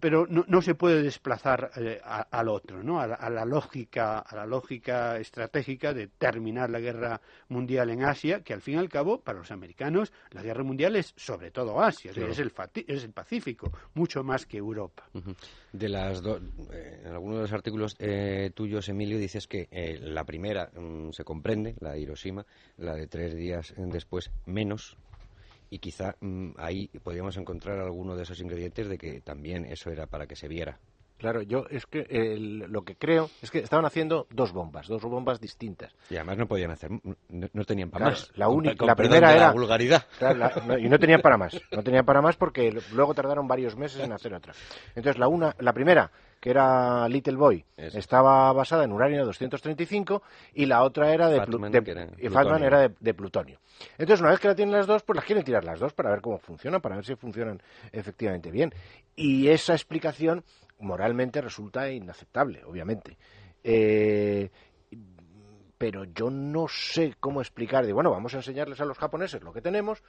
pero no, se puede desplazar eh, al otro, ¿no? A la, lógica, a la lógica estratégica de terminar la guerra mundial en Asia, que al fin y al cabo para los americanos la guerra mundial es sobre todo Asia, es, el, es el Pacífico, mucho más que Europa. De las eh, en algunos de los artículos eh, tuyos, Emilio, dices que la primera mm, se comprende, la de Hiroshima, la de tres días después menos, y quizá mm, ahí podríamos encontrar alguno de esos ingredientes de que también eso era para que se viera. Claro, yo es que el- lo que creo es que estaban haciendo dos bombas, dos bombas distintas. Y además no podían hacer, no, no tenían para Claro, más. la única- con la primera la era- vulgaridad. Claro, la- no, y no tenían para más, no tenían para más porque luego tardaron varios meses en hacer otra. Entonces la una, la primera, que era Little Boy, Eso. estaba basada en uranio 235 y la otra era de, Fatman, de- era y. Fatman era de, de plutonio. Entonces una vez que la tienen las dos, pues las quieren tirar las dos para ver cómo funcionan, para ver si funcionan efectivamente bien. Y esa explicación moralmente resulta inaceptable, obviamente. Eh, pero yo no sé cómo explicar de, bueno, vamos a enseñarles a los japoneses lo que tenemos,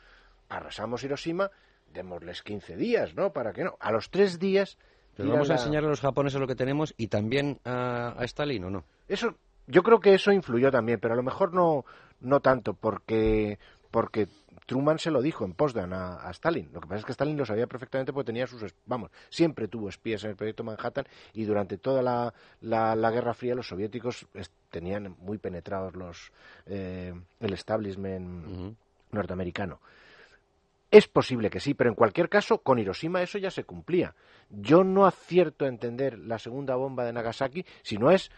arrasamos Hiroshima, démosles 15 días, ¿no? Para que no. A los tres días... Pero vamos a enseñarle a los japoneses lo que tenemos y también a, a Stalin, ¿o no? Eso, yo creo que eso influyó también, pero a lo mejor no, no tanto, porque, porque Truman se lo dijo en Potsdam a, a Stalin. Lo que pasa es que Stalin lo sabía perfectamente porque tenía sus, vamos, siempre tuvo espías en el proyecto Manhattan y durante toda la, la, la Guerra Fría los soviéticos tenían muy penetrados los, eh, el establishment norteamericano. Es posible que sí, pero en cualquier caso, con Hiroshima eso ya se cumplía. Yo no acierto a entender la segunda bomba de Nagasaki si no es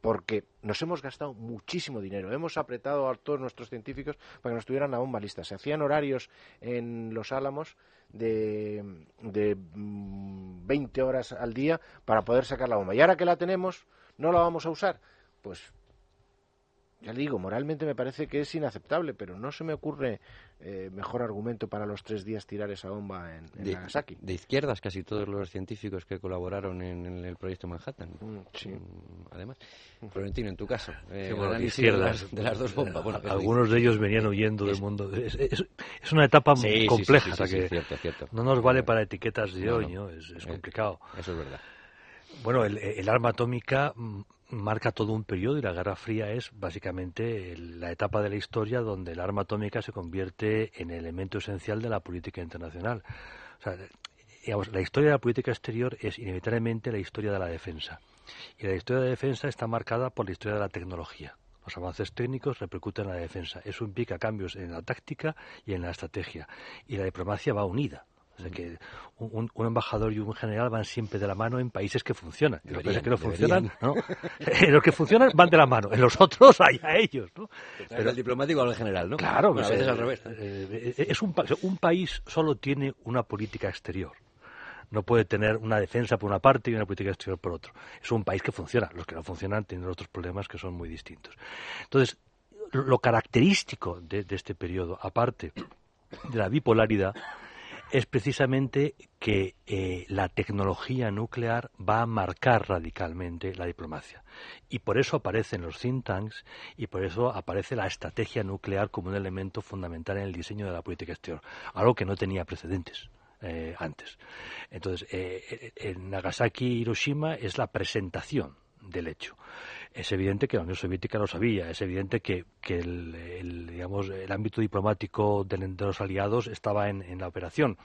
porque nos hemos gastado muchísimo dinero. Hemos apretado a todos nuestros científicos para que nos tuvieran la bomba lista. Se hacían horarios en los Álamos de, de mm, 20 horas al día para poder sacar la bomba. Y ahora que la tenemos, ¿no la vamos a usar? Pues ya le digo, moralmente me parece que es inaceptable, pero no se me ocurre eh, mejor argumento para los tres días tirar esa bomba en, en De, Nagasaki. de izquierdas casi todos los científicos que colaboraron en, en el proyecto Manhattan. Mm, sí. Mm, Además, Florentino, en tu caso, eh, bueno, de izquierdas. las, de las dos bombas. Bueno, ¿qué se Algunos de ellos venían huyendo del mundo. Es, es- es una etapa Sí, sí, compleja, sí, o sea sí, sí, que cierto, cierto. no nos vale para etiquetas de No, hoy, no. ¿no? Es, es Eh, complicado. Eso es verdad. Bueno, el, el arma atómica mm, marca todo un periodo y la Guerra Fría es básicamente la etapa de la historia donde el arma atómica se convierte en elemento esencial de la política internacional. La historia de la política exterior es inevitablemente la historia de la defensa. Y la historia de la defensa está marcada por la historia de la tecnología. Los avances técnicos repercuten en la defensa. Eso implica cambios en la táctica y en la estrategia. Y la diplomacia va unida. O sea que un, un embajador y un general van siempre de la mano en países que funcionan. En los países que no Deberían, funcionan, ¿no? en los que funcionan van de la mano. En los otros hay a ellos, ¿no? Pero el diplomático o el general, ¿no? Claro, Bueno, a pues, veces eh, al revés. eh, eh, es un, pa- un país solo tiene una política exterior. No puede tener una defensa por una parte y una política exterior por otro. Es un país que funciona. Los que no funcionan tienen otros problemas que son muy distintos. Entonces, lo lo característico de, de este periodo, aparte de la bipolaridad, es precisamente que eh, la tecnología nuclear va a marcar radicalmente la diplomacia. Y por eso aparecen los think tanks y por eso aparece la estrategia nuclear como un elemento fundamental en el diseño de la política exterior, algo que no tenía precedentes. eh, antes. Entonces, eh, eh, en Nagasaki Hiroshima es la presentación del hecho. Es evidente que la Unión Soviética lo sabía, es evidente que, el, digamos, el ámbito diplomático de, de los aliados estaba en, en la operación,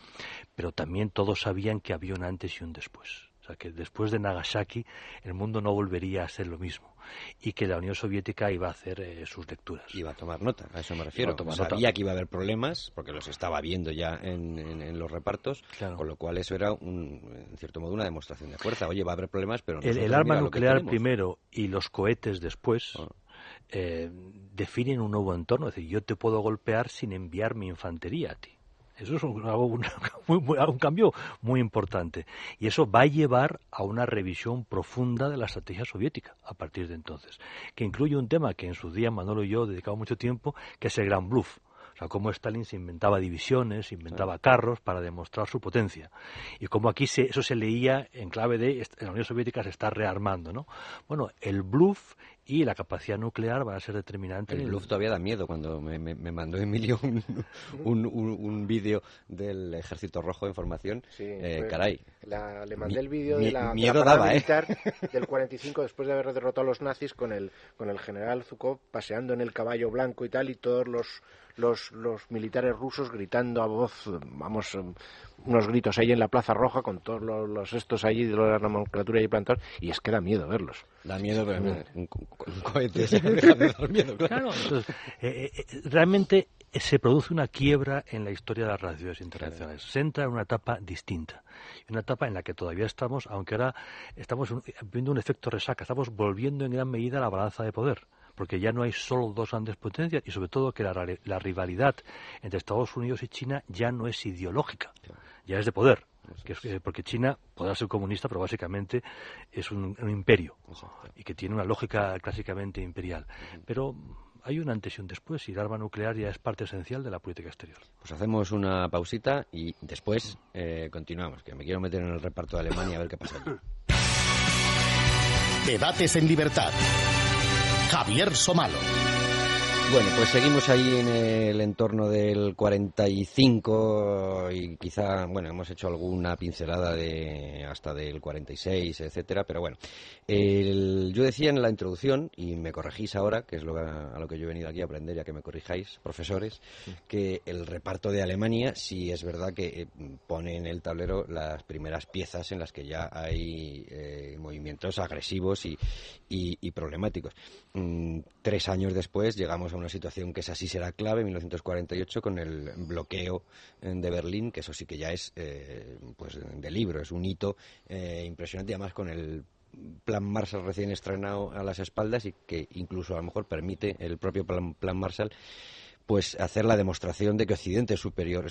pero también todos sabían que había un antes y un después. O sea, que después de Nagasaki el mundo no volvería a ser lo mismo y que la Unión Soviética iba a hacer eh, sus lecturas. Iba a tomar nota, a eso me refiero. Iba a tomar Sabía nota. que iba a haber problemas, porque los estaba viendo ya en, en- en los repartos, Claro. con lo cual eso era, un, en cierto modo, una demostración de fuerza. Oye, va a haber problemas, pero el, el arma nuclear primero y los cohetes después Ah. eh, definen un nuevo entorno. Es decir, yo te puedo golpear sin enviar mi infantería a ti. Eso es un, cambio muy importante. Y eso va a llevar a una revisión profunda de la estrategia soviética a partir de entonces, que incluye un tema que en su día Manolo y yo dedicamos mucho tiempo, que es el gran bluff. O sea, cómo Stalin se inventaba divisiones, se inventaba carros para demostrar su potencia. Y cómo aquí se, eso se leía en clave de la Unión Soviética se está rearmando, ¿no? Bueno, el bluff y la capacidad nuclear van a ser determinantes. El bluff todavía da miedo cuando me, me- me mandó Emilio un, un, un- un vídeo del Ejército Rojo en formación. Sí, Eh, fue- caray. la- le mandé el vídeo de la, de miedo la parada daba, ¿eh? militar del 45 después de haber derrotado a los nazis con el, con el general Zhukov paseando en el caballo blanco y tal y todos los, los, los militares rusos gritando a voz, vamos, unos gritos ahí en la Plaza Roja con todos los, los estos allí de la nomenclatura y plantados y es que da miedo verlos. Da miedo, pero Mm. cu- un cohete se deja de dar miedo, claro. Claro, entonces, eh, eh, realmente se produce una quiebra en la historia de las relaciones internacionales. Se entra en una etapa distinta, una etapa en la que todavía estamos, aunque ahora estamos un- viendo un efecto resaca, estamos volviendo en gran medida a la balanza de poder, porque ya no hay solo dos grandes potencias y sobre todo que la, la rivalidad entre Estados Unidos y China ya no es ideológica, ya es de poder. que es- eh, porque China podrá ser comunista, pero básicamente es un, un imperio y que tiene una lógica clásicamente imperial. Pero hay un antes y un después y el arma nuclear ya es parte esencial de la política exterior. Pues hacemos una pausita y después eh, continuamos, que me quiero meter en el reparto de Alemania a ver qué pasa allí. Debates en libertad. Javier Somalo. Bueno, pues seguimos ahí en el entorno del 45 y quizá, bueno, hemos hecho alguna pincelada de hasta del 46, etcétera, pero bueno, el- yo decía en la introducción y me corregís ahora, que es lo, a lo que yo he venido aquí a aprender, ya que me corrijáis, profesores, que el reparto de Alemania sí es verdad que eh, pone en el tablero las primeras piezas en las que ya hay eh, movimientos agresivos y, y- y problemáticos. Mm, tres años después llegamos una situación que esa sí será clave, 1948, con el bloqueo eh, de Berlín, que eso sí que ya es eh, pues de libro, es un hito eh, impresionante, además con el plan Marshall recién estrenado a las espaldas y que incluso a lo mejor permite el propio plan, plan Marshall pues hacer la demostración de que Occidente es superior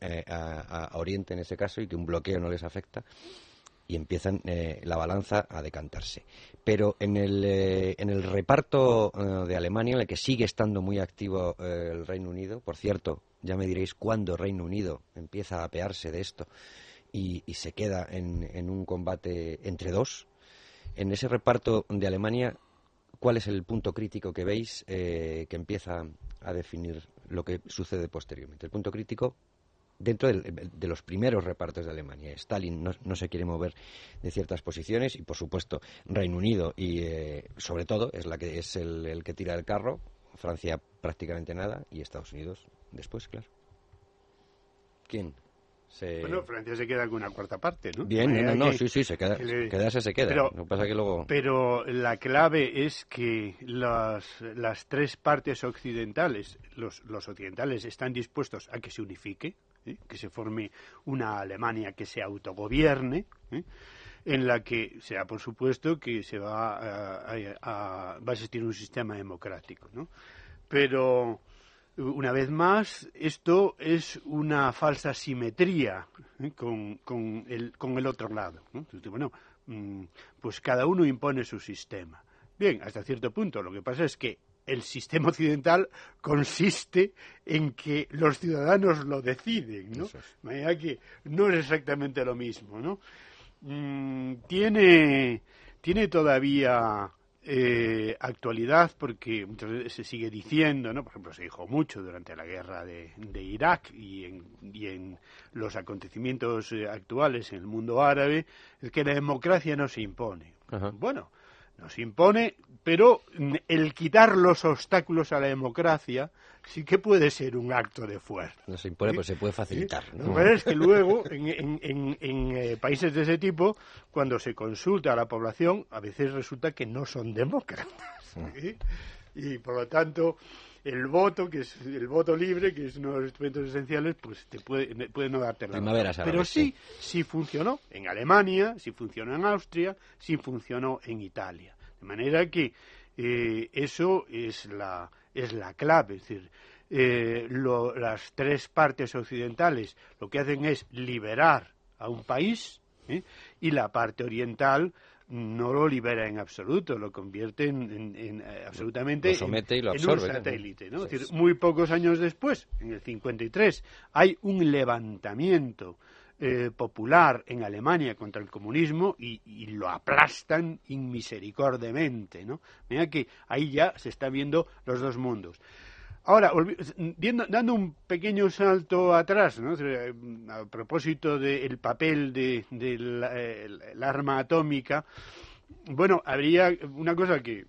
eh, a Oriente en ese caso y que un bloqueo no les afecta y empiezan eh, la balanza a decantarse. Pero en el, eh, en el reparto eh, de Alemania, en el que sigue estando muy activo el Reino Unido, por cierto, ya me diréis cuándo Reino Unido empieza a apearse de esto y, se queda en, en un combate entre dos, en ese reparto de Alemania, ¿cuál es el punto crítico que veis que empieza a definir lo que sucede posteriormente? El punto crítico dentro del- de los primeros repartos de Alemania. Stalin no, no se quiere mover de ciertas posiciones y, por supuesto, Reino Unido y, eh, sobre todo, es la que es el, el que tira el carro. Francia prácticamente nada y Estados Unidos después, claro. ¿Quién? Se... Bueno, Francia se queda con una cuarta parte, ¿no? Bien, no, no, no, que- sí, sí, se queda, que le- quedarse se queda. Pero- Lo que pasa que luego... Pero la clave es que las, las tres partes occidentales, los, los occidentales, están dispuestos a que se unifique, ¿eh? que se forme una Alemania que se autogobierne, ¿eh? en la que sea, por supuesto, que se va a, va a existir un sistema democrático, ¿no? Pero una vez más, esto es una falsa simetría ¿eh? con, con el, con el otro lado. ¿no? Bueno, mm, pues cada uno impone su sistema. Bien, hasta cierto punto. Lo que pasa es que el sistema occidental consiste en que los ciudadanos lo deciden, ¿no? Es. De manera que no es exactamente lo mismo, ¿no? Mm, tiene, tiene todavía eh, actualidad porque muchas veces se sigue diciendo, ¿no? Por ejemplo, se dijo mucho durante la guerra de, de Irak y en, y en los acontecimientos eh, actuales en el mundo árabe, es que la democracia no se impone. Ajá. Bueno, nos impone, pero mm, el quitar los obstáculos a la democracia sí que puede ser un acto de fuerza. No se impone, pues se puede facilitar. Lo ¿no? es que luego, en, en- en- en, eh, países de ese tipo, cuando se consulta a la población, a veces resulta que no son demócratas. ¿sí? Y por lo tanto, el voto, que es el voto libre, que es uno de los instrumentos esenciales, pues te puede, puede no darte la razón. Primaveras Pero sí, sí funcionó en Alemania, sí funcionó en Austria, sí funcionó en Italia. De manera que eh, eso es la, es la clave. Es decir, eh, lo- las tres partes occidentales lo que hacen es liberar a un país ¿eh? y la parte oriental no lo libera en absoluto, lo convierte en, en- en, eh, absolutamente Lo somete y lo en absorbe, un satélite. ¿no? Es decir, muy pocos años después, en el 53, hay un levantamiento eh, popular en Alemania contra el comunismo y, y lo aplastan inmisericordiamente, ¿no? Mira que ahí ya se está viendo los dos mundos. Ahora, dando un pequeño salto atrás, ¿no? Eh, a propósito del papel de, de la- eh, arma atómica, bueno, habría una cosa que,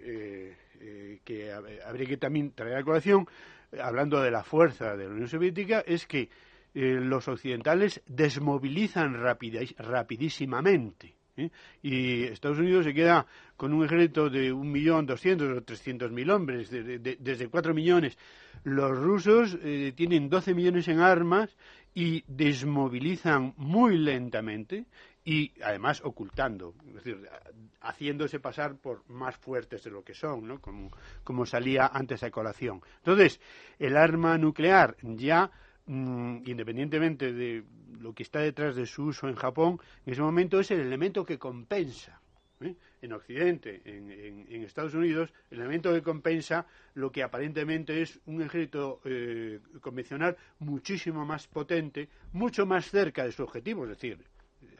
eh, eh, hab- habría que también traer a colación, eh, hablando de la fuerza de la Unión Soviética, es que eh, los occidentales desmovilizan rapidísimamente. ¿Eh? Y Estados Unidos se queda con un ejército de un millón doscientos o trescientos mil hombres, desde cuatro millones. Los rusos eh, tienen doce millones en armas y desmovilizan muy lentamente y además ocultando, es decir, haciéndose pasar por más fuertes de lo que son, ¿no? como, como salía antes a colación. Entonces, el arma nuclear ya Mm, independientemente de lo que está detrás de su uso en Japón, en ese momento es el elemento que compensa. ¿eh? En Occidente, en, Estados Unidos, el elemento que compensa lo que aparentemente es un ejército eh, convencional muchísimo más potente, mucho más cerca de su objetivo, es decir,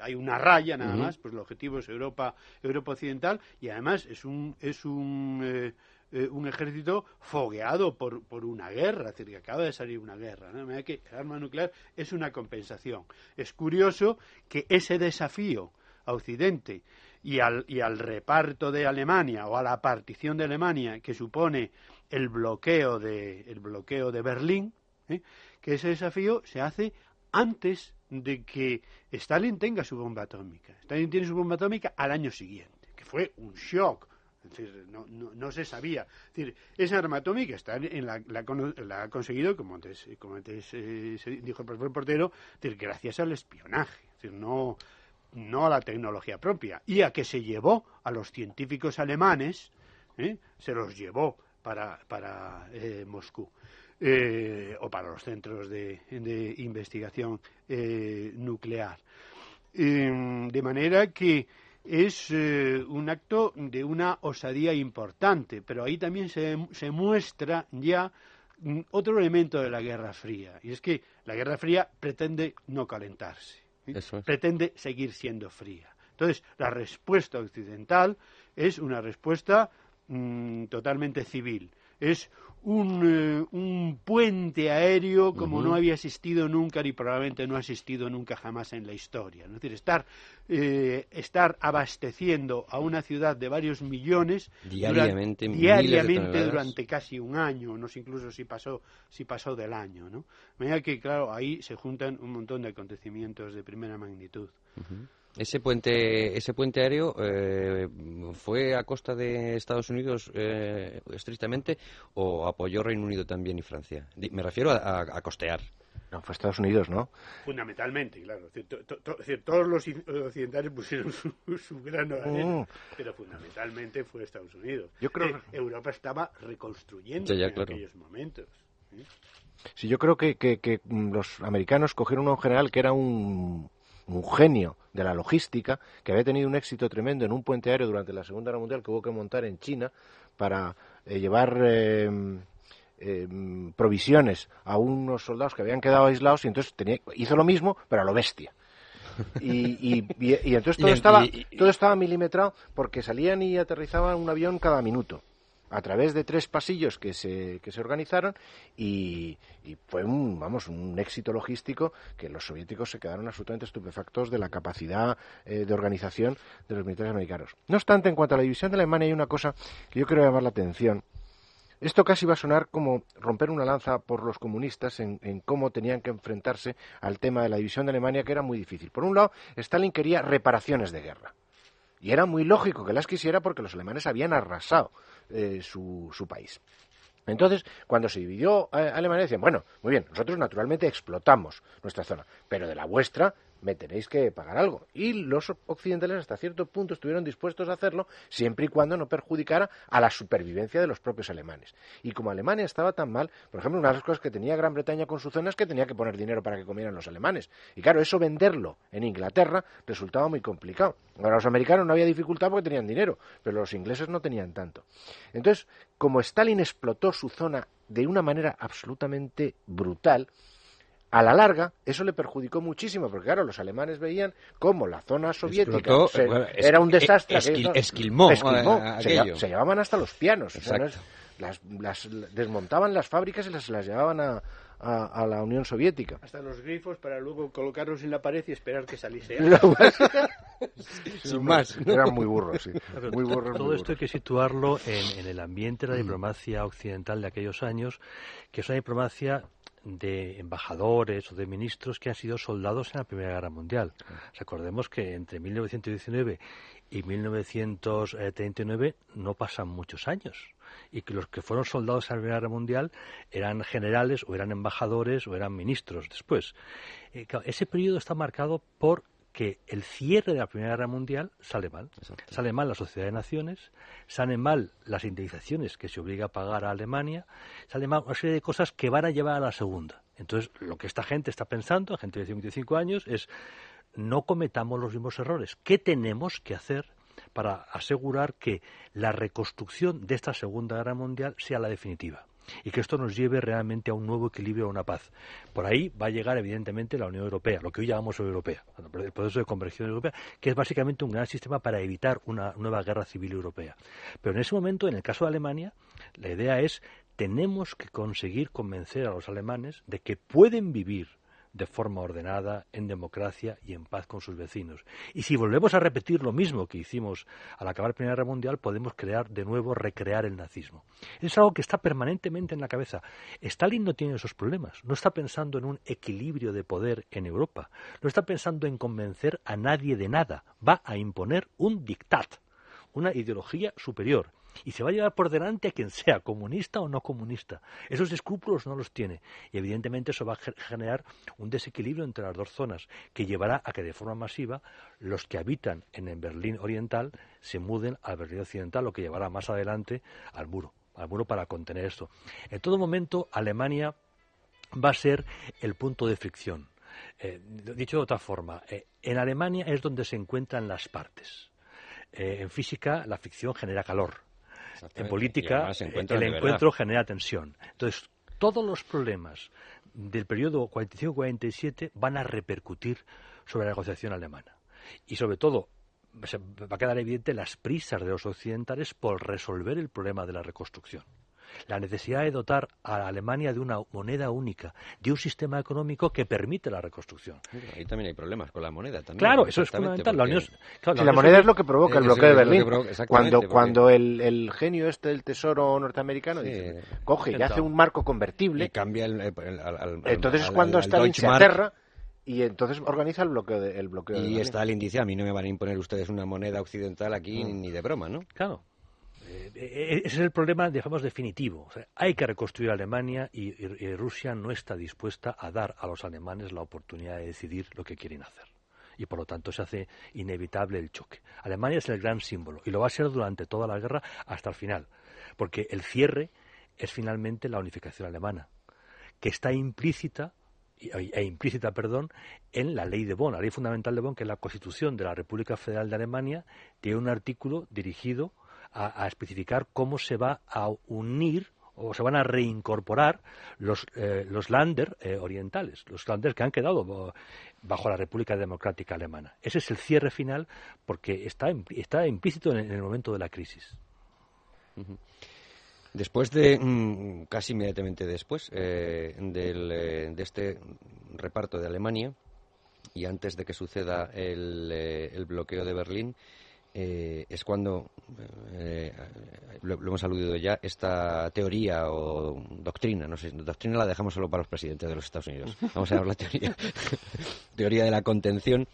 hay una raya nada más, pues el objetivo es Europa, Europa Occidental y además es un, es un eh, eh, un ejército fogueado por, por, una guerra, es decir, que acaba de salir una guerra. ¿no? De que el arma nuclear es una compensación. Es curioso que ese desafío a Occidente y al, y al reparto de Alemania o a la partición de Alemania que supone el bloqueo de, el bloqueo de Berlín, ¿eh? que ese desafío se hace antes de que Stalin tenga su bomba atómica. Stalin tiene su bomba atómica al año siguiente, que fue un shock no, se sabía. decir, esa arma atómica está en la, la, ha conseguido, como antes, como antes eh, dijo el profesor Portero, gracias al espionaje, no, no a la tecnología propia. Y a que se llevó a los científicos alemanes, ¿eh? se los llevó para, para eh, Moscú. o para los centros de, de investigación nuclear. de manera que es eh, un acto de una osadía importante, pero ahí también se, se muestra ya mm, otro elemento de la Guerra Fría, y es que la Guerra Fría pretende no calentarse, pretende seguir siendo fría. Entonces, la respuesta occidental es una respuesta mm, totalmente civil, es un, eh, un puente aéreo como no había existido nunca ni probablemente no ha existido nunca jamás en la historia. Es decir, estar, eh, estar abasteciendo a una ciudad de varios millones diariamente, diariamente durante casi un año, no sé incluso si pasó, si pasó del año. ¿no? De manera que, claro, ahí se juntan un montón de acontecimientos de primera magnitud. Ese puente, ese puente aéreo eh, fue a costa de Estados Unidos eh, estrictamente o apoyó Reino Unido también y Francia. Me refiero a, costear. No, fue Estados Unidos, ¿no? Fundamentalmente, claro. todos los occidentales pusieron su, grano de arena, mm. pero fundamentalmente fue Estados Unidos. Yo creo que Europa estaba reconstruyendo en aquellos momentos. Sí, yo creo que, que, los americanos cogieron a un general que era un un genio de la logística, que había tenido un éxito tremendo en un puente aéreo durante la Segunda Guerra Mundial que hubo que montar en China para eh, llevar eh, eh, provisiones a unos soldados que habían quedado aislados y entonces hizo lo mismo, pero a lo bestia. Y, entonces todo, estaba, todo estaba milimetrado porque salían y aterrizaban un avión cada minuto a través de tres pasillos que se, que se organizaron y, fue un, vamos, un éxito logístico que los soviéticos se quedaron absolutamente estupefactos de la capacidad eh, de organización de los militares americanos. No obstante, en cuanto a la división de Alemania hay una cosa que yo quiero llamar la atención. Esto casi va a sonar como romper una lanza por los comunistas en, en, cómo tenían que enfrentarse al tema de la división de Alemania, que era muy difícil. Por un lado, Stalin quería reparaciones de guerra. Y era muy lógico que las quisiera porque los alemanes habían arrasado eh, su, su país. Entonces, cuando se dividió eh, Alemania, decían, bueno, muy bien, nosotros naturalmente explotamos nuestra zona, pero de la vuestra me tenéis que pagar algo. Y los occidentales hasta cierto punto estuvieron dispuestos a hacerlo siempre y cuando no perjudicara a la supervivencia de los propios alemanes. Y como Alemania estaba tan mal, por ejemplo, una de las cosas que tenía Gran Bretaña con su zona es que tenía que poner dinero para que comieran los alemanes. Y claro, eso venderlo en Inglaterra resultaba muy complicado. Ahora los americanos no había dificultad porque tenían dinero, pero los ingleses no tenían tanto. Entonces, como Stalin explotó su zona de una manera absolutamente brutal, a la larga eso le perjudicó muchísimo, porque claro, los alemanes veían cómo la zona soviética era un desastre. esquilmó, se, llevaban hasta los pianos. las, desmontaban las fábricas y las, las llevaban a, a, la Unión Soviética. Hasta los grifos para luego colocarlos en la pared y esperar que saliese. Sin más. Eran muy burros, sí. Muy burros, Todo esto hay que situarlo en, en, el ambiente de la mm. diplomacia occidental de aquellos años, que es una diplomacia de embajadores o de ministros que han sido soldados en la Primera Guerra Mundial. Recordemos que entre 1919 y 1939 no pasan muchos años y que los que fueron soldados en la Primera Guerra Mundial eran generales o eran embajadores o eran ministros después. Eh, ese periodo está marcado por que el cierre de la Primera Guerra Mundial sale mal. Sale mal la Sociedad de Naciones, sale mal las indemnizaciones que se obliga a pagar a Alemania, sale mal una serie de cosas que van a llevar a la Segunda. Entonces, lo que esta gente está pensando, gente de 55 años, es no cometamos los mismos errores. ¿Qué tenemos que hacer para asegurar que la reconstrucción de esta Segunda Guerra Mundial sea la definitiva? Y que esto nos lleve realmente a un nuevo equilibrio, a una paz. Por ahí va a llegar, evidentemente, la Unión Europea, lo que hoy llamamos Unión Europea, el proceso de conversión europea, que es básicamente un gran sistema para evitar una nueva guerra civil europea. Pero en ese momento, en el caso de Alemania, la idea es tenemos que conseguir convencer a los alemanes de que pueden vivir de forma ordenada, en democracia y en paz con sus vecinos. Y si volvemos a repetir lo mismo que hicimos al acabar la Primera Guerra Mundial, podemos crear de nuevo, recrear el nazismo. Es algo que está permanentemente en la cabeza. Stalin no tiene esos problemas. No está pensando en un equilibrio de poder en Europa. No está pensando en convencer a nadie de nada. Va a imponer un dictat, una ideología superior y se va a llevar por delante a quien sea, comunista o no comunista. Esos escrúpulos no los tiene y evidentemente eso va a generar un desequilibrio entre las dos zonas que llevará a que de forma masiva los que habitan en el Berlín Oriental se muden al Berlín Occidental, lo que llevará más adelante al muro, al muro para contener esto. En todo momento Alemania va a ser el punto de fricción. Eh, dicho de otra forma, eh, en Alemania es donde se encuentran las partes. Eh, en física la fricción genera calor en política el encuentro genera tensión. Entonces, todos los problemas del periodo 45-47 van a repercutir sobre la negociación alemana. Y sobre todo, va a quedar evidente las prisas de los occidentales por resolver el problema de la reconstrucción la necesidad de dotar a Alemania de una moneda única, de un sistema económico que permite la reconstrucción. Ahí también hay problemas con la moneda. También, claro, eso es fundamental. La, moneda es lo que provoca el bloqueo de Berlín. cuando cuando el, genio este del tesoro norteamericano coge y hace un marco convertible. Y cambia el, entonces es cuando Stalin se aterra y entonces organiza el bloqueo de, el bloqueo y Stalin dice a mí no me van a imponer ustedes una moneda occidental aquí mm. ni de broma no claro ese es el problema, digamos, definitivo. hay que reconstruir Alemania y, Rusia no está dispuesta a dar a los alemanes la oportunidad de decidir lo que quieren hacer. Y por lo tanto se hace inevitable el choque. Alemania es el gran símbolo y lo va a ser durante toda la guerra hasta el final. Porque el cierre es finalmente la unificación alemana, que está implícita e implícita, perdón, en la ley de Bonn, la ley fundamental de Bonn, que es la Constitución de la República Federal de Alemania, tiene un artículo dirigido a, especificar cómo se va a unir o se van a reincorporar los, eh, los Länder eh, orientales, los Länder que han quedado bajo la República Democrática Alemana. Ese es el cierre final porque está, está implícito en, el momento de la crisis. Después de, mm, casi inmediatamente después eh, del, de este reparto de Alemania y antes de que suceda el, el bloqueo de Berlín, eh, es cuando, eh, lo, hemos aludido ya, esta teoría o doctrina, no sé, doctrina la dejamos solo para los presidentes de los Estados Unidos. Vamos a ver la teoría, teoría de la contención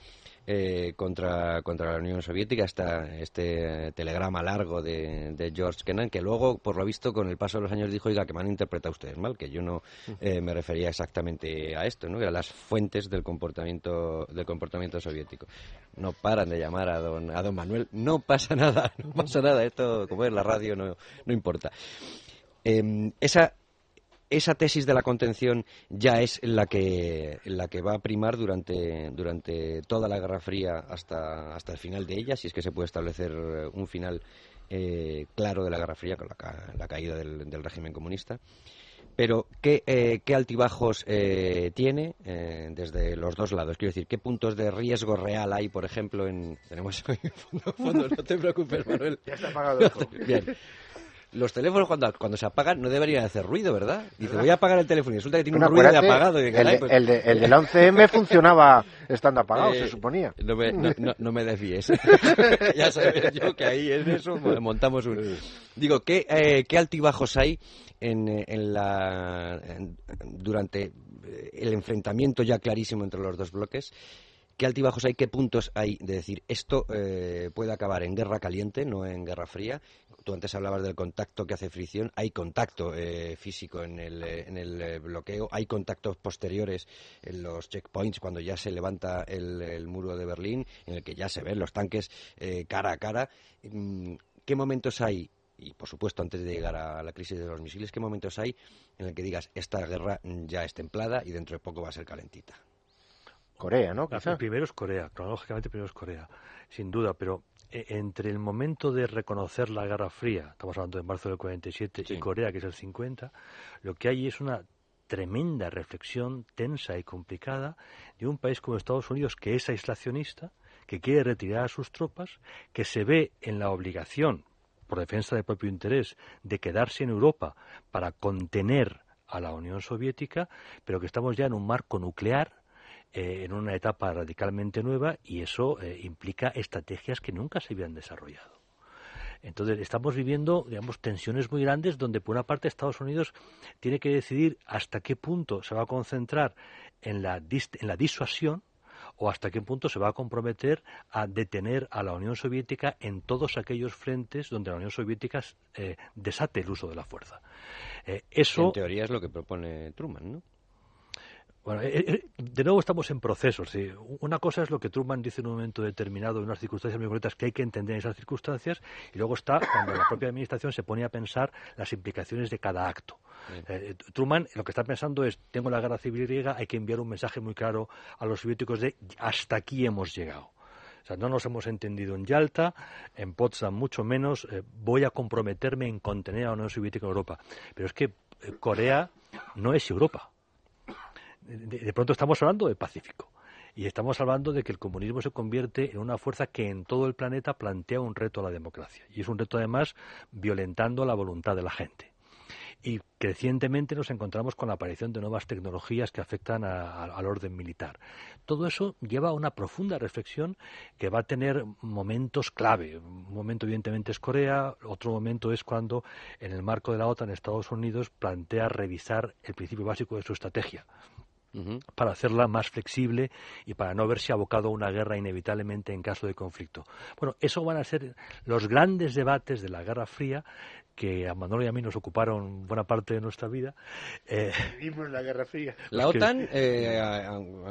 eh, contra, contra la Unión Soviética, está este telegrama largo de, George Kennan, que luego, por lo visto, con el paso de los años dijo, oiga, que me han interpretado ustedes mal, que yo no eh, me refería exactamente a esto, ¿no? a las fuentes del comportamiento, del comportamiento soviético. No paran de llamar a don, a don Manuel, no pasa nada, no pasa nada, esto, como es la radio, no, no importa. Em, esa esa tesis de la contención ya es la que, la que va a primar durante, durante toda la Guerra Fría hasta, hasta el final de ella, si es que se puede establecer un final eh, claro de la Guerra Fría con la, caída del, régimen comunista. Pero, ¿qué, eh, qué altibajos eh, tiene desde los dos lados? Quiero decir, ¿qué puntos de riesgo real hay, por ejemplo, en... Tenemos fondo, fondo no te preocupes, Manuel. Ya está apagado. Bien. Los teléfonos cuando, cuando se apagan no deberían hacer ruido, ¿verdad? Dice, voy a apagar el teléfono y resulta que tiene Bueno, un ruido de apagado. Y, el, de- pues, el de- el del 11M funcionaba estando apagado, eh, se suponía. No me, no, no- no me desvíes. ya sabes yo que ahí en eso montamos un... Digo, ¿qué, eh, qué altibajos hay en, eh, en la, en- durante eh, el enfrentamiento ya clarísimo entre los dos bloques? ¿Qué altibajos hay? ¿Qué puntos hay de decir esto eh, puede acabar en guerra caliente, no en guerra fría? Tú antes hablabas del contacto que hace fricción. Hay contacto eh, físico en el, eh, en el eh, bloqueo. Hay contactos posteriores en los checkpoints cuando ya se levanta el, muro de Berlín, en el que ya se ven los tanques cara a cara. Mm, ¿Qué momentos hay? Y por supuesto, antes de llegar a la crisis de los misiles, ¿qué momentos hay en el que digas esta guerra ya es templada y dentro de poco va a ser calentita? Corea, ¿no? Quizá. Primero es Corea, cronológicamente primero es Corea, sin duda, pero eh, entre el momento de reconocer la Guerra Fría, estamos hablando de marzo del 47, Sí. y Corea, que es el 50, lo que hay es una tremenda reflexión tensa y complicada de un país como Estados Unidos que es aislacionista, que quiere retirar a sus tropas, que se ve en la obligación, por defensa del propio interés, de quedarse en Europa para contener a la Unión Soviética, pero que estamos ya en un marco nuclear eh, en una etapa radicalmente nueva y eso eh, implica estrategias que nunca se habían desarrollado. Entonces, estamos viviendo, digamos, tensiones muy grandes donde, por una parte, Estados Unidos tiene que decidir hasta qué punto se va a concentrar en la, disuasión o hasta qué punto se va a comprometer a detener a la Unión Soviética en todos aquellos frentes donde la Unión Soviética eh, desate el uso de la fuerza. Eh, eso, En teoría es lo que propone Truman, ¿no? Bueno, eh, eh, de nuevo estamos en procesos. ¿sí? Una cosa es lo que Truman dice en un momento determinado, en unas circunstancias muy concretas, que hay que entender esas circunstancias, y luego está cuando la propia administración se pone a pensar las implicaciones de cada acto. Eh, Truman lo que está pensando es, tengo la guerra civil griega, hay que enviar un mensaje muy claro a los soviéticos de hasta aquí hemos llegado. O sea, no nos hemos entendido en Yalta, en Potsdam mucho menos. eh, voy a comprometerme en contener a la Unión Soviética en Europa. Pero es que eh, Corea no es Europa de, pronto estamos hablando del Pacífico. Y estamos hablando de que el comunismo se convierte en una fuerza que en todo el planeta plantea un reto a la democracia. Y es un reto, además, violentando la voluntad de la gente. Y crecientemente nos encontramos con la aparición de nuevas tecnologías que afectan a- a- al orden militar. Todo eso lleva a una profunda reflexión que va a tener momentos clave. Un momento, evidentemente, es Corea. Otro momento es cuando, en el marco de la OTAN, Estados Unidos plantea revisar el principio básico de su estrategia para hacerla más flexible y para no verse abocado a una guerra inevitablemente en caso de conflicto. Bueno, eso van a ser los grandes debates de la Guerra Fría que a Manolo y a mí nos ocuparon buena parte de nuestra vida. Eh, Vivimos la Guerra Fría. La OTAN, eh,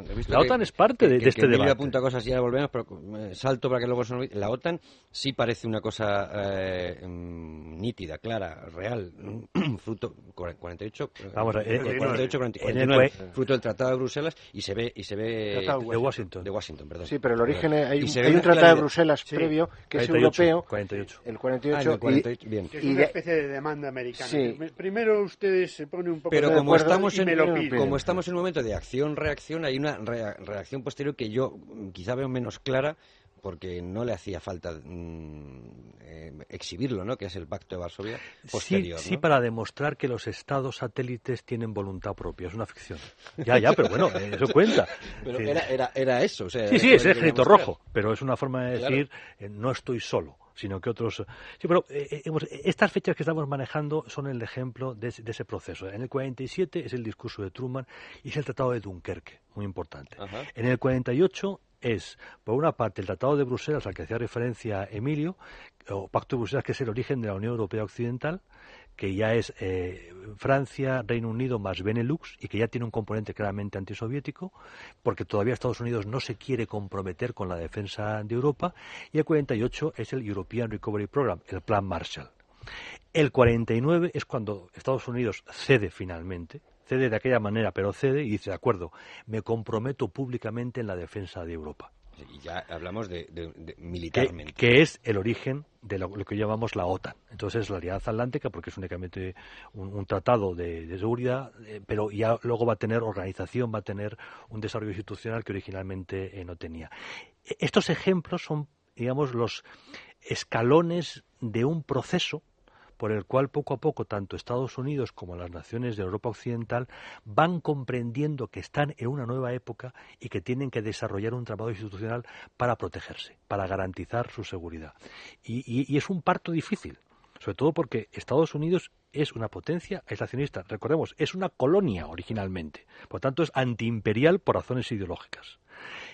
he visto La que- OTAN es parte de- que- de que este debate. apunta cosas y ya volvemos, pero eh, salto para que luego se. La OTAN sí parece una cosa eh, mm, nítida, clara, real, fruto cua- 48, eh, Vamos a- eh, eh, 48, 40, en el 49, cue- fruto del Tratado de Bruselas y se ve y se ve Tratado de Washington. de Washington, perdón. Sí, pero el origen hay, Y un- hay tratado de. Bruselas Sí. previo que es 48, europeo, 48. el Ah, 48, en el 48, bien. Y especie de demanda americana. Sí. Primero ustedes se ponen un poco Pero de como estamos, y en, me lo piden. como estamos en un momento de acción-reacción, hay una rea- reacción posterior que yo mm, quizá veo menos clara porque no le hacía falta mm, eh, exhibirlo, ¿no? Que es el Pacto de Varsovia posterior, sí, sí, ¿no? para demostrar que los estados satélites tienen voluntad propia. Es una ficción. Ya, ya, pero bueno, eso cuenta. Pero Sí. era, era, era eso. O sea, Sí, sí, es el ejército rojo, pero es una forma de Claro. decir eh, no estoy solo, sino que otros. Sí, pero eh, eh, estas fechas que estamos manejando son el ejemplo de, ese- de ese proceso. En el 47 es el discurso de Truman y es el Tratado de Dunkerque, muy importante. Ajá. En el 48 es, por una parte, el Tratado de Bruselas al que hacía referencia Emilio, o Pacto de Bruselas, que es el origen de la Unión Europea Occidental, que ya es eh, Francia, Reino Unido más Benelux y que ya tiene un componente claramente antisoviético, porque todavía Estados Unidos no se quiere comprometer con la defensa de Europa, y el 48 es el European Recovery Program, el Plan Marshall. El 49 es cuando Estados Unidos cede finalmente, cede de aquella manera, pero cede y dice, de acuerdo, me comprometo públicamente en la defensa de Europa Y ya hablamos de, de- de- que, militarmente. que es el origen de lo, lo que llamamos la OTAN. Entonces es la Alianza Atlántica porque es únicamente un, un tratado de, de seguridad, eh, pero ya luego va a tener organización, va a tener un desarrollo institucional que originalmente eh, no tenía. E- Estos ejemplos son, digamos, los escalones de un proceso por el cual poco a poco tanto Estados Unidos como las naciones de Europa Occidental van comprendiendo que están en una nueva época y que tienen que desarrollar un trabajo institucional para protegerse, para garantizar su seguridad. Y, es un parto difícil, sobre todo porque Estados Unidos es una potencia aislacionista. Recordemos, es una colonia originalmente. Por tanto, es antiimperial por razones ideológicas.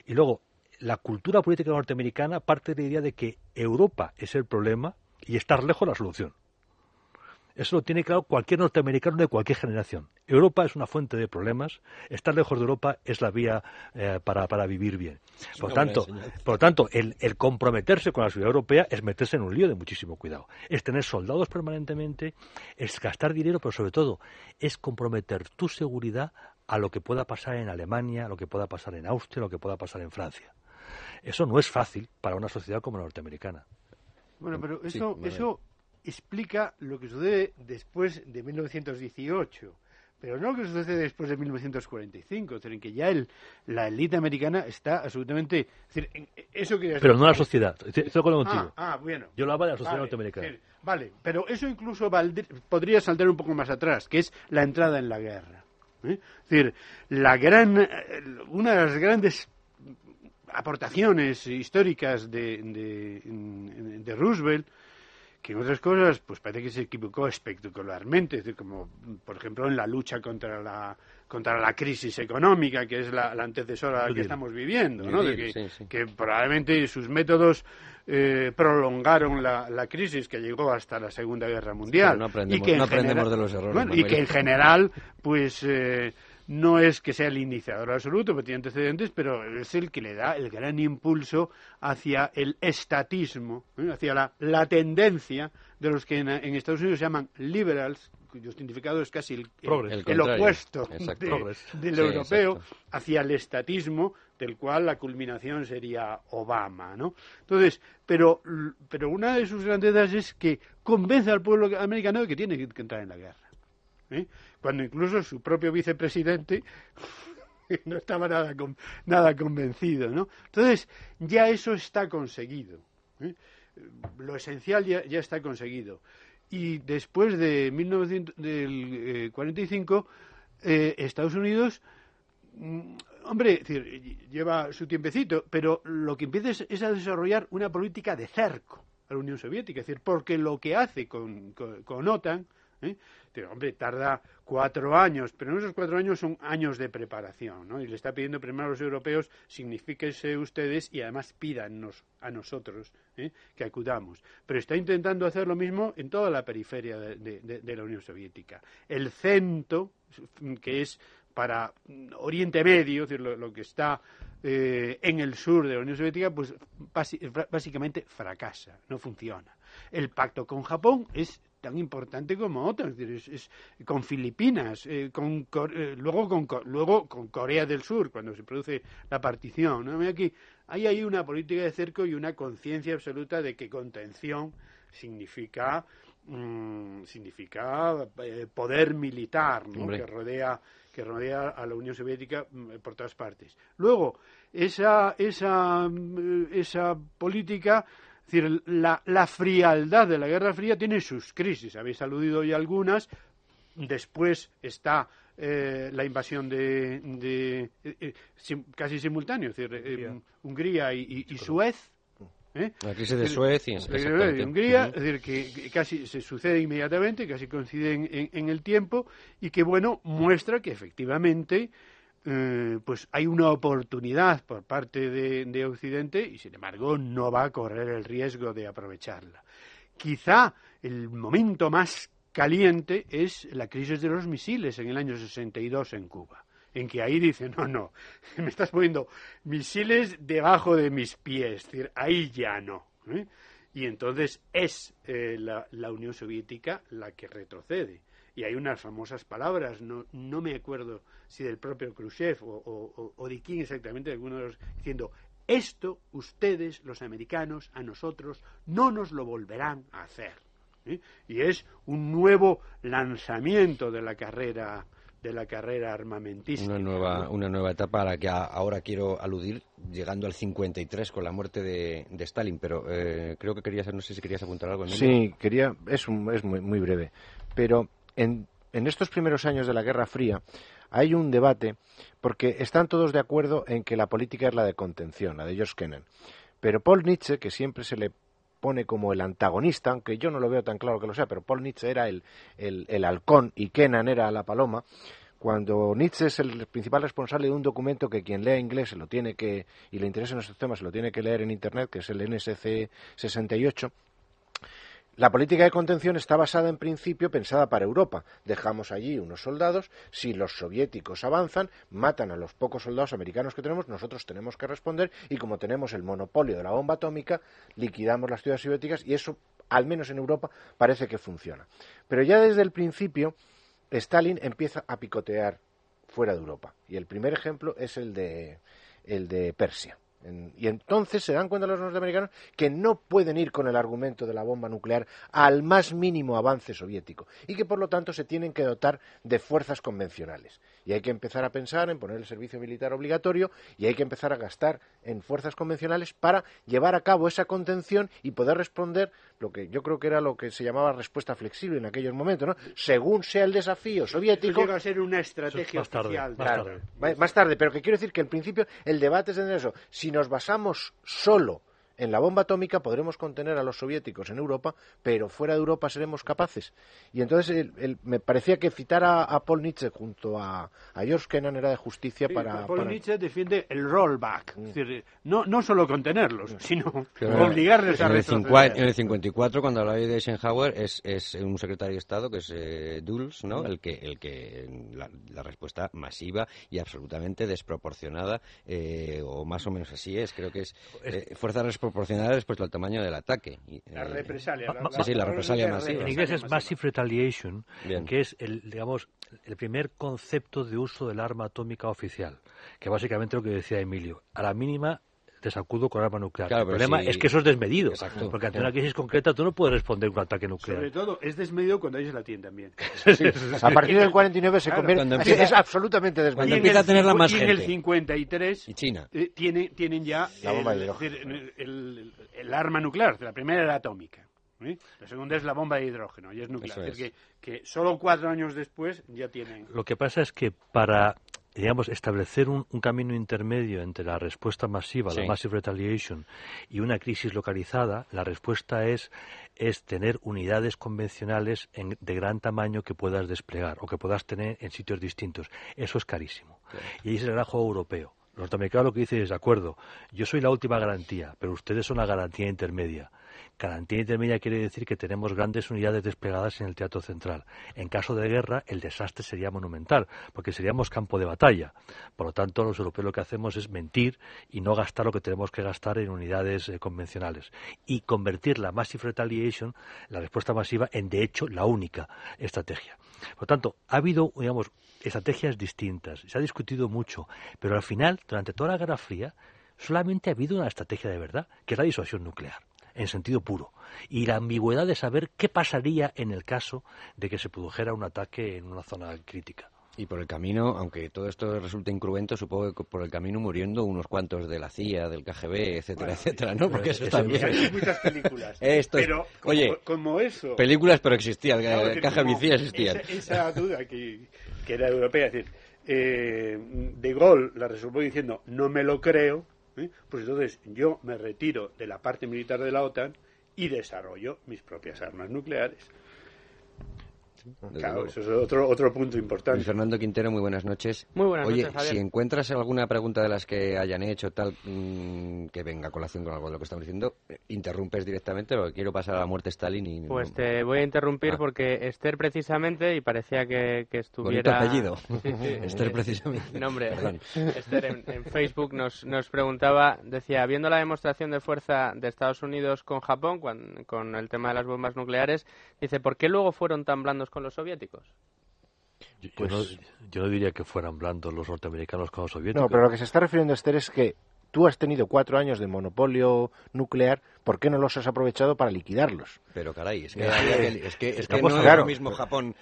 Y luego, la cultura política norteamericana parte de la idea de que Europa es el problema y estar lejos la solución. Eso lo tiene claro cualquier norteamericano de cualquier generación. Europa es una fuente de problemas, estar lejos de Europa es la vía eh, para, para, vivir bien. Por tanto, por lo tanto el, el, comprometerse con la seguridad europea es meterse en un lío de muchísimo cuidado. Es tener soldados permanentemente, es gastar dinero, pero sobre todo es comprometer tu seguridad a lo que pueda pasar en Alemania, a lo que pueda pasar en Austria, a lo que pueda pasar en Francia. Eso no es fácil para una sociedad como la norteamericana. Bueno, pero eso, sí, eso explica lo que sucede después de 1918, pero no lo que sucede después de 1945, es decir, en que ya el, la élite americana está absolutamente... Es decir, en, eso que pero no la sociedad, estoy de acuerdo contigo. Ah, ah, bueno. Yo lo hablo de la sociedad vale, norteamericana. Vale, pero eso incluso valdr- podría saltar un poco más atrás, que es la entrada en la guerra. ¿eh? Es decir, la gran, una de las grandes aportaciones históricas de, de, de Roosevelt que en otras cosas, pues parece que se equivocó espectacularmente, es decir, como por ejemplo en la lucha contra la contra la crisis económica, que es la, la antecesora a la que estamos viviendo, ¿no? De que, Sí, sí. que probablemente sus métodos eh, prolongaron la, la crisis que llegó hasta la Segunda Guerra Mundial. Pero no aprendemos- y que no aprendemos general- de los errores, bueno, y que en general, pues eh, no es que sea el iniciador absoluto, porque tiene antecedentes, pero es el que le da el gran impulso hacia el estatismo, ¿eh? hacia la, la tendencia de los que en, en Estados Unidos se llaman liberals, cuyo significado es casi el, el- Progres. El el contrario. opuesto de- del Sí, europeo, exacto. hacia el estatismo, del cual la culminación sería Obama, ¿no? Entonces, pero, pero una de sus grandezas es que convence al pueblo americano de que tiene que entrar en la guerra. ¿eh? Cuando incluso su propio vicepresidente no estaba nada, con- nada convencido, ¿no? Entonces, ya eso está conseguido. ¿eh? Lo esencial ya, ya está conseguido. Y después de 1945, eh, Estados Unidos Mm, Hombre, lleva su tiempecito, pero lo que empieza es, es a desarrollar una política de cerco a la Unión Soviética, es decir, porque lo que hace con, con OTAN, ¿eh? Hombre, tarda cuatro años, pero en esos cuatro años son años de preparación. Y le está pidiendo primero a los europeos, signifíquense ustedes y además pídanos a nosotros ¿eh? que acudamos. Pero está intentando hacer lo mismo en toda la periferia de, la Unión Soviética. El CENTO, que es para Oriente Medio, es decir, lo, que está eh, en el sur de la Unión Soviética, pues básicamente fracasa, no funciona. El pacto con Japón es tan importante como otros, es decir, es, con Filipinas, eh, con, eh, luego, con, Co- luego con Corea del Sur, cuando se produce la partición. ¿no? Mira Aquí, ahí hay una política de cerco y una conciencia absoluta de que contención significa mm, significa eh, poder militar que rodea que rodea a la Unión Soviética mm, por todas partes. Luego, esa, esa, mm, esa política, es decir, la, la frialdad de la Guerra Fría tiene sus crisis. Habéis aludido ya algunas. Después está eh, la invasión de, de- eh, eh, sim- casi simultáneo, es decir, eh, Hungría. Y, y- y Suez. ¿eh? La crisis de Suez y de Hungría, es decir, que, que casi se sucede inmediatamente, casi coinciden en, en el tiempo y que, bueno, muestra que efectivamente eh, pues hay una oportunidad por parte de, de Occidente y, sin embargo, no va a correr el riesgo de aprovecharla. Quizá el momento más caliente es la crisis de los misiles en el año 62 en Cuba en que ahí dice, no, no, me estás poniendo misiles debajo de mis pies, es decir, ahí ya no. ¿eh? Y entonces es eh, la Unión Soviética la que retrocede. Y hay unas famosas palabras, no, no me acuerdo si del propio Khrushchev o, o- de quién exactamente, de alguno de los, diciendo, esto ustedes, los americanos, a nosotros, no nos lo volverán a hacer. Y es un nuevo lanzamiento de la carrera de la carrera armamentista. Una nueva, una nueva etapa a la que ahora quiero aludir, llegando al 53 con la muerte de, Stalin, pero eh, creo que querías, no sé si querías apuntar algo. Sí, quería, es, es muy, muy breve, pero en, en estos primeros años de la Guerra Fría hay un debate porque están todos de acuerdo en que la política es la de contención, la de George Kennan. Pero Paul Nietzsche, que siempre se le pone como el antagonista, aunque yo no lo veo tan claro que lo sea, pero Paul Nietzsche era el, el, halcón y Kennan era la paloma, cuando Nietzsche es el principal responsable de un documento que quien lea inglés se lo tiene que, y le interesa en estos temas, se lo tiene que leer en Internet, que es el NSC 68, la política de contención está basada en principio pensada para Europa. Dejamos allí unos soldados, si los soviéticos avanzan, matan a los pocos soldados americanos que tenemos, nosotros tenemos que responder y como tenemos el monopolio de la bomba atómica, liquidamos las ciudades soviéticas y eso, al menos en Europa, parece que funciona. Pero ya desde el principio, Stalin empieza a picotear fuera de Europa. Y el primer ejemplo es el de, el de Persia y entonces se dan cuenta los norteamericanos que no pueden ir con el argumento de la bomba nuclear al más mínimo avance soviético y que por lo tanto se tienen que dotar de fuerzas convencionales. Y hay que empezar a pensar en poner el servicio militar obligatorio y hay que empezar a gastar en fuerzas convencionales para llevar a cabo esa contención y poder responder lo que yo creo que era lo que se llamaba respuesta flexible en aquellos momentos, ¿no? Según sea el desafío soviético. Llega a ser una estrategia más tarde, oficial. Más, tarde. más tarde, pero que quiero decir que en principio el debate es en eso. Si nos basamos solo en la bomba atómica podremos contener a los soviéticos en Europa, pero fuera de Europa seremos capaces. Y entonces me parecía que citar a, Paul Nietzsche junto a, George Kennan era de justicia para... Paul Nietzsche defiende el rollback, es decir, no, no solo contenerlos, sino obligarles a retroceder. En el 54, cuando hablaba de Eisenhower, es, es un secretario de Estado, que es eh, Dulles, ¿no? el que, el que la, respuesta masiva y absolutamente desproporcionada, eh, o más o menos así es, creo que es eh, fuerza proporcional respecto al tamaño del ataque. La eh, represalia. sí, sí, la represalia masiva. En inglés es Massive Retaliation, que es el, digamos, el primer concepto de uso del arma atómica oficial, que básicamente lo que decía Emilio, a la mínima te sacudo con arma nuclear. el problema es que eso es desmedido. porque ante una crisis concreta tú no puedes responder con un ataque nuclear. Sobre todo es desmedido cuando ellos la tienen también. a partir del 49 se convierte. es absolutamente desmedido. Cuando empieza a tenerla más y en el 53 y China. Eh, tiene, tienen ya el, el, arma nuclear. La primera era atómica. ¿eh? La segunda es la bomba de hidrógeno y es nuclear. Es. decir, que, que solo cuatro años después ya tienen. Lo que pasa es que para digamos, establecer un, camino intermedio entre la respuesta masiva, la massive retaliation, y una crisis localizada, la respuesta es, es tener unidades convencionales de gran tamaño que puedas desplegar o que puedas tener en sitios distintos. Eso es carísimo. Y ahí es el juego europeo. Los norteamericanos lo que dicen es, de acuerdo, yo soy la última garantía, pero ustedes son la garantía intermedia. Garantía intermedia quiere decir que tenemos grandes unidades desplegadas en el teatro central. En caso de guerra, el desastre sería monumental, porque seríamos campo de batalla. Por lo tanto, los europeos lo que hacemos es mentir y no gastar lo que tenemos que gastar en unidades eh, convencionales. Y convertir la massive retaliation, la respuesta masiva, en de hecho la única estrategia. Por lo tanto, ha habido, digamos, estrategias distintas. Se ha discutido mucho, pero al final, durante toda la Guerra Fría, solamente ha habido una estrategia de verdad, que es la disuasión nuclear en sentido puro. Y la ambigüedad de saber qué pasaría en el caso de que se produjera un ataque en una zona crítica. Y por el camino, aunque todo esto resulte incruento, supongo que por el camino muriendo unos cuantos de la CIA, del KGB, etcétera, etcétera, ¿no? Porque eso también... Hay muchas películas. Esto pero como, oye, como eso... Películas, pero existían, el KGB CIA existía. Esa, duda que, que, era europea, es decir, eh, De Gaulle la resolvió diciendo, no me lo creo, Pues entonces yo me retiro de la parte militar de la OTAN y desarrollo mis propias armas nucleares. Claro, eso es otro, otro punto importante. Fernando Quintero, muy buenas noches. Muy buenas Oye, noches, si encuentras alguna pregunta de las que hayan hecho, tal, mm, que venga a colación con algo de lo que estamos diciendo, interrumpes directamente porque quiero pasar a la muerte Stalin y... Pues te voy a interrumpir ah. porque Esther precisamente, y parecía que, que estuviera... apellido. Esther precisamente. Nombre, Esther en, Facebook nos, nos preguntaba, decía, viendo la demostración de fuerza de Estados Unidos con Japón, con el tema de las bombas nucleares, dice, ¿por qué luego fueron tan blandos con los soviéticos? Pues yo, no, diría que fueran blandos los norteamericanos con los soviéticos. No, pero lo que se está refiriendo Esther es que tú has tenido cuatro años de monopolio nuclear, ¿por qué no los has aprovechado para liquidarlos? Pero caray, es que, es que, es que pues, no claro. es lo mismo Japón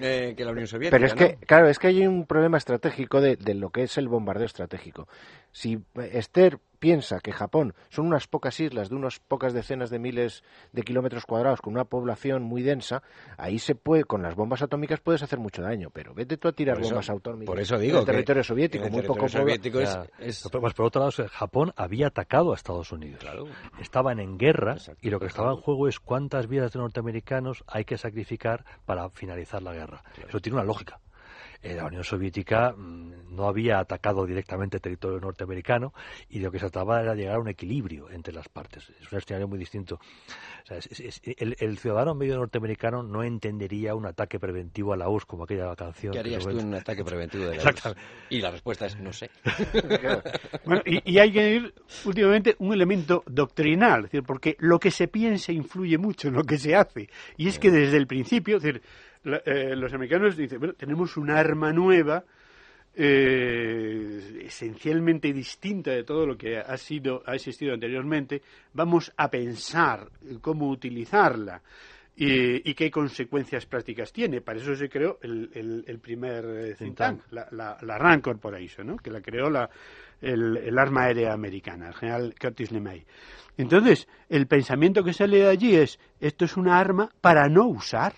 eh, que la Unión Soviética. Pero es ¿no? que, claro, es que hay un problema estratégico de, de lo que es el bombardeo estratégico. Si Esther piensa que Japón son unas pocas islas de unas pocas decenas de miles de kilómetros cuadrados con una población muy densa, ahí se puede, con las bombas atómicas puedes hacer mucho daño, pero vete tú a tirar eso- bombas atómicas por eso digo en el que territorio soviético, en el muy poco territorio pobla- soviético es- es- Pero, pues, por otro lado, Japón había atacado a Estados Unidos. Estaban en guerra y lo que estaba en juego es cuántas vidas de norteamericanos hay que sacrificar para finalizar la guerra. Eso tiene una lógica. Eh, la Unión Soviética mm, no había atacado directamente territorio norteamericano y de lo que se trataba era llegar a un equilibrio entre las partes. Es un escenario muy distinto. O sea, es- es- es- el, el ciudadano medio norteamericano no entendería un ataque preventivo a la URSS como aquella canción. ¿Qué que harías lo tú en un ataque preventivo de la Exactamente. URSS? Y la respuesta es no sé. Bueno, y, y hay que ir últimamente un elemento doctrinal, es decir, porque lo que se piensa influye mucho en lo que se hace. Y es que desde el principio, es decir, la- eh, los americanos dicen, bueno, tenemos un arma nueva, eh, esencialmente distinta de todo lo que ha sido ha existido anteriormente, vamos a pensar cómo utilizarla y, y qué consecuencias prácticas tiene. Para eso se creó el, el- el primer eh, think tank, la, la, la RAND Corporation, ¿no? que la creó la, el, el arma aérea americana, el general Curtis LeMay. Entonces, el pensamiento que sale de allí es, esto es una arma para no usar.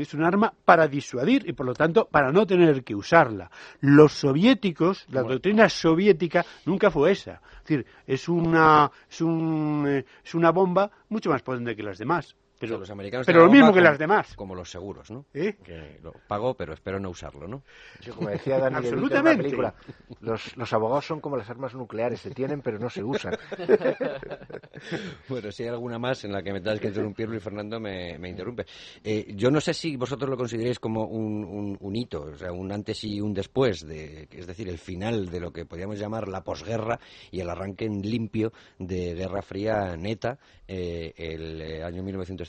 Es un arma para disuadir y, por lo tanto, para no tener que usarla. Los soviéticos, la doctrina soviética nunca fue esa. Es decir, es una, es un, eh, es una bomba mucho más potente que las demás. Pero, O sea, los americanos pero lo mismo que las demás. Como los seguros, ¿no? ¿Eh? Que lo pago, pero espero no usarlo, ¿no? Sí, como decía Dani DeVito en una Absolutamente. película, los, los abogados son como las armas nucleares, se tienen pero no se usan. Bueno, si hay alguna más en la que me tengas que interrumpir, Luis Fernando me, me interrumpe. Eh, yo no sé si vosotros lo consideráis como un, un- un hito, o sea, un antes y un después, de, es decir, el final de lo que podríamos llamar la posguerra y el arranque en limpio de Guerra Fría neta, eh, el eh, año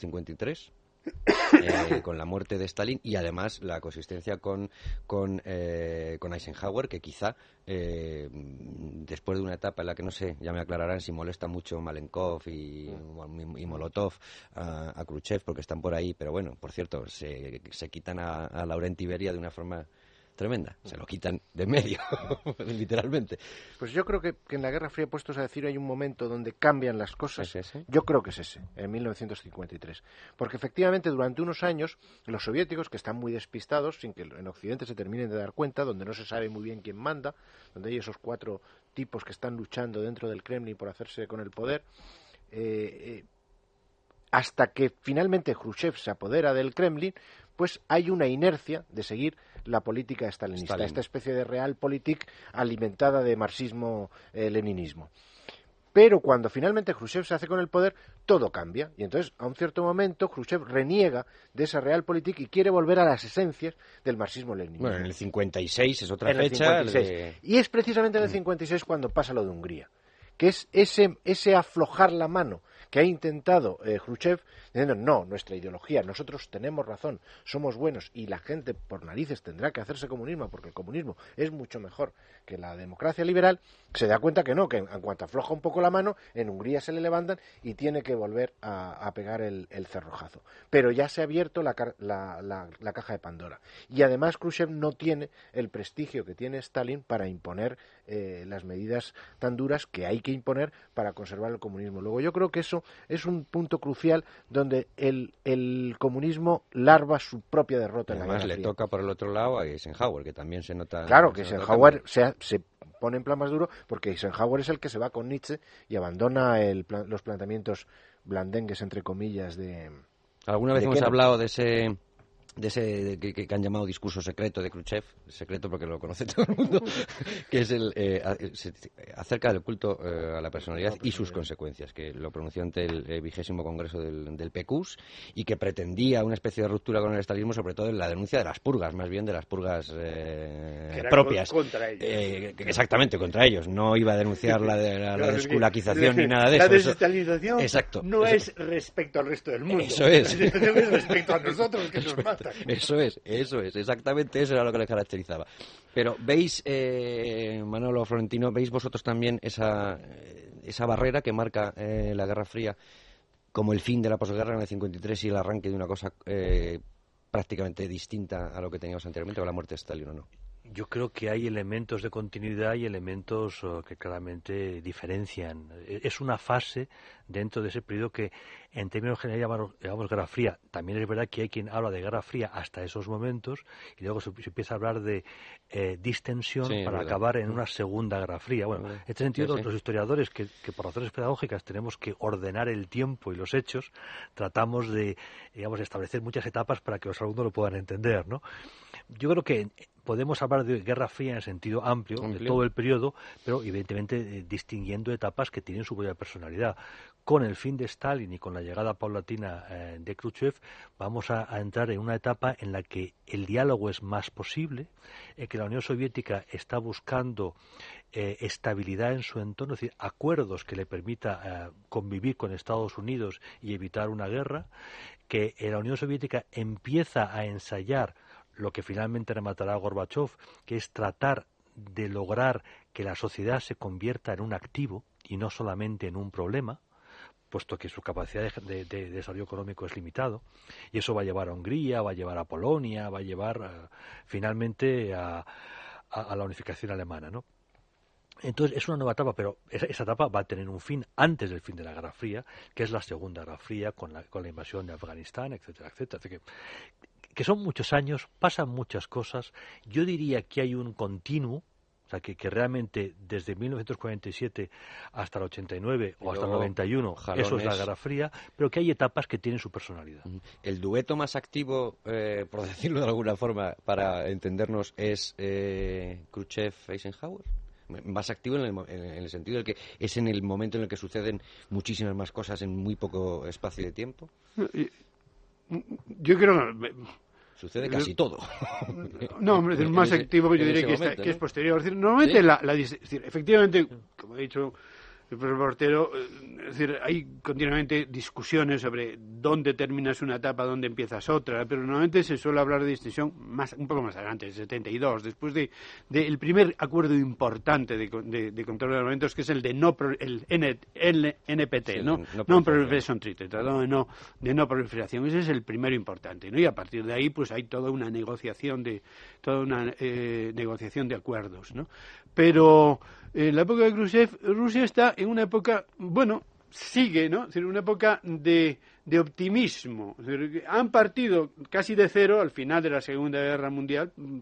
1953. eh, con la muerte de Stalin y además la consistencia con con, eh, con Eisenhower que quizá eh, después de una etapa en la que no sé ya me aclararán si molesta mucho Malenkov y, y Molotov a, a Khrushchev porque están por ahí pero bueno por cierto se, se quitan a, a Laurent Iberia de una forma tremenda se lo quitan de en medio literalmente Pues yo creo que, que en la Guerra Fría, puestos a decir, hay un momento donde cambian las cosas. ¿Es ese? Yo creo que es ese, en 1953. Porque efectivamente, durante unos años, los soviéticos, que están muy despistados, sin que en Occidente se terminen de dar cuenta, donde no se sabe muy bien quién manda, donde hay esos cuatro tipos que están luchando dentro del Kremlin por hacerse con el poder, eh, eh, hasta que finalmente Khrushchev se apodera del Kremlin, pues hay una inercia de seguir la política stalinista, Stalin. esta especie de realpolitik alimentada de marxismo-leninismo. Pero cuando finalmente Khrushchev se hace con el poder, todo cambia. Y entonces, a un cierto momento, Khrushchev reniega de esa realpolitik y quiere volver a las esencias del marxismo-leninismo. bueno en el 56 es otra En el fecha 56. de- Y es precisamente en el 56 cuando pasa lo de Hungría, que es ese, ese aflojar la mano que ha intentado eh, Khrushchev, diciendo, no, nuestra ideología, nosotros tenemos razón, somos buenos y la gente por narices tendrá que hacerse comunismo porque el comunismo es mucho mejor que la democracia liberal, se da cuenta que no, que en, cuanto afloja un poco la mano, en Hungría se le levantan y tiene que volver a, pegar el, cerrojazo. Pero ya se ha abierto la- la- la caja de Pandora. Y además Khrushchev no tiene el prestigio que tiene Stalin para imponer eh, las medidas tan duras que hay que imponer para conservar el comunismo. Luego yo creo que eso es un punto crucial donde el, el comunismo larva su propia derrota en la además Guerra le Fría. toca por el otro lado a Eisenhower que también se nota Claro, que Eisenhower se, se pone en plan más duro porque Eisenhower es el que se va con Nietzsche y abandona el los planteamientos blandengues, entre comillas, de... Alguna vez ¿De hemos hablado de ese de ese de- que, que han llamado discurso secreto de Khrushchev, secreto porque lo conoce todo el mundo, que es el eh, acerca del culto eh, a la personalidad y sus consecuencias, que lo pronunció ante el eh, vigésimo congreso del, del PQS y que pretendía una especie de ruptura con el estalinismo, sobre todo en la denuncia de las purgas, más bien de las purgas eh, propias. con- contra ellos. Eh, exactamente, contra ellos. No iba a denunciar la, de, la, la desculaquización ni nada de la eso. Eso- desestalinización Exacto. no Eso- es respecto al resto del mundo. Eso es. La es respecto a nosotros, que nos mata. Eso es, eso es, exactamente eso era lo que le caracterizaba. Pero veis, eh, Manolo Florentino, veis vosotros también esa, esa barrera que marca eh, la Guerra Fría como el fin de la posguerra en el 53 y el arranque de una cosa eh, prácticamente distinta a lo que teníamos anteriormente, o la muerte de Stalin o no. Yo creo que hay elementos de continuidad y elementos uh, que claramente diferencian. E, es una fase dentro de ese periodo que en términos generales llamamos, llamamos, Guerra Fría. También es verdad que hay quien habla de Guerra Fría hasta esos momentos y luego se, se empieza a hablar de eh, distensión Sí, para acabar en una segunda Guerra Fría. Bueno, en este sentido, Sí, los, sí. los historiadores que, que por razones pedagógicas tenemos que ordenar el tiempo y los hechos, tratamos de, digamos, establecer muchas etapas para que los alumnos lo puedan entender, ¿no? Yo creo que podemos hablar de Guerra Fría en el sentido amplio, de todo el periodo, pero evidentemente eh, distinguiendo etapas que tienen su propia personalidad. Con el fin de Stalin y con la llegada paulatina eh, de Khrushchev, vamos a, a entrar en una etapa en la que el diálogo es más posible, en que la Unión Soviética está buscando eh, estabilidad en su entorno, es decir, acuerdos que le permita convivir con Estados Unidos y evitar una guerra, que la Unión Soviética empieza a ensayar lo que finalmente rematará Gorbachev, que es tratar de lograr que la sociedad se convierta en un activo y no solamente en un problema, puesto que su capacidad de, de- de desarrollo económico es limitado, y eso va a llevar a Hungría, va a llevar a Polonia, va a llevar eh, finalmente a, a- a la unificación alemana, ¿no? Entonces es una nueva etapa, pero esa, esa etapa va a tener un fin antes del fin de la Guerra Fría, que es la Segunda Guerra Fría con la, con la invasión de Afganistán, etcétera, etcétera. Así que, que son muchos años, pasan muchas cosas. Yo diría que hay un continuo, o sea, que, que realmente desde 1947 hasta el 89 Y o hasta el luego 91, eso es la jalones. Guerra Fría, pero que hay etapas que tienen su personalidad. El dueto más activo, eh, por decirlo de alguna forma, para entendernos, es eh, Khrushchev-Eisenhower. Más activo en el, en el sentido de que es en el momento en el que suceden muchísimas más cosas en muy poco espacio de tiempo. Yo creo que Sucede casi todo. No, hombre, es más activo que yo diría que, está- momento, que es posterior. Es decir, normalmente ¿Sí? la, la es decir, efectivamente, como ha dicho el Portero, eh, es decir, hay continuamente discusiones sobre dónde terminas una etapa, dónde empiezas otra, pero normalmente se suele hablar de distinción más, un poco más adelante, el 72, después de, de el primer acuerdo importante de, de- de control de armamentos, que es el de no el N- L- NPT, Sí, el ¿no? no proliferación. Proliferation Treaty, tratado de no, de no proliferación. Ese es el primero importante, ¿no? Y a partir de ahí, pues hay toda una negociación de, toda una eh, negociación de acuerdos, ¿no? Pero en la época de Khrushchev, Rusia está en una época, bueno, sigue, ¿no? Es decir, una época de, de optimismo. Han partido casi de cero al final de la Segunda Guerra Mundial. mm,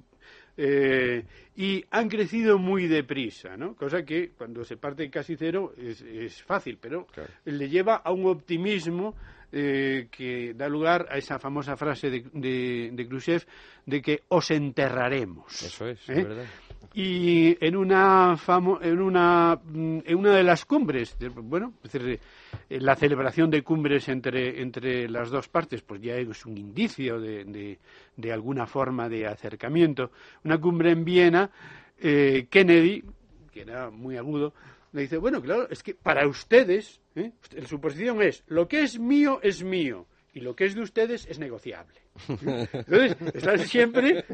eh, y han crecido muy deprisa, ¿no? Cosa que cuando se parte casi cero es, es fácil, pero le lleva a un optimismo eh, que da lugar a esa famosa frase de, de, de Khrushchev de que os enterraremos. Eso es, ¿Eh? es verdad. Y en una, famo- en una, mm, en una de las cumbres, bueno, es eh, la celebración de cumbres entre, entre las dos partes, pues ya es un indicio de, de, alguna forma de acercamiento. Una cumbre en Viena, eh, Kennedy, que era muy agudo, le dice, bueno, claro, es que para ustedes, ¿eh? su posición es, lo que es mío es mío y lo que es de ustedes es negociable. Entonces, están siempre,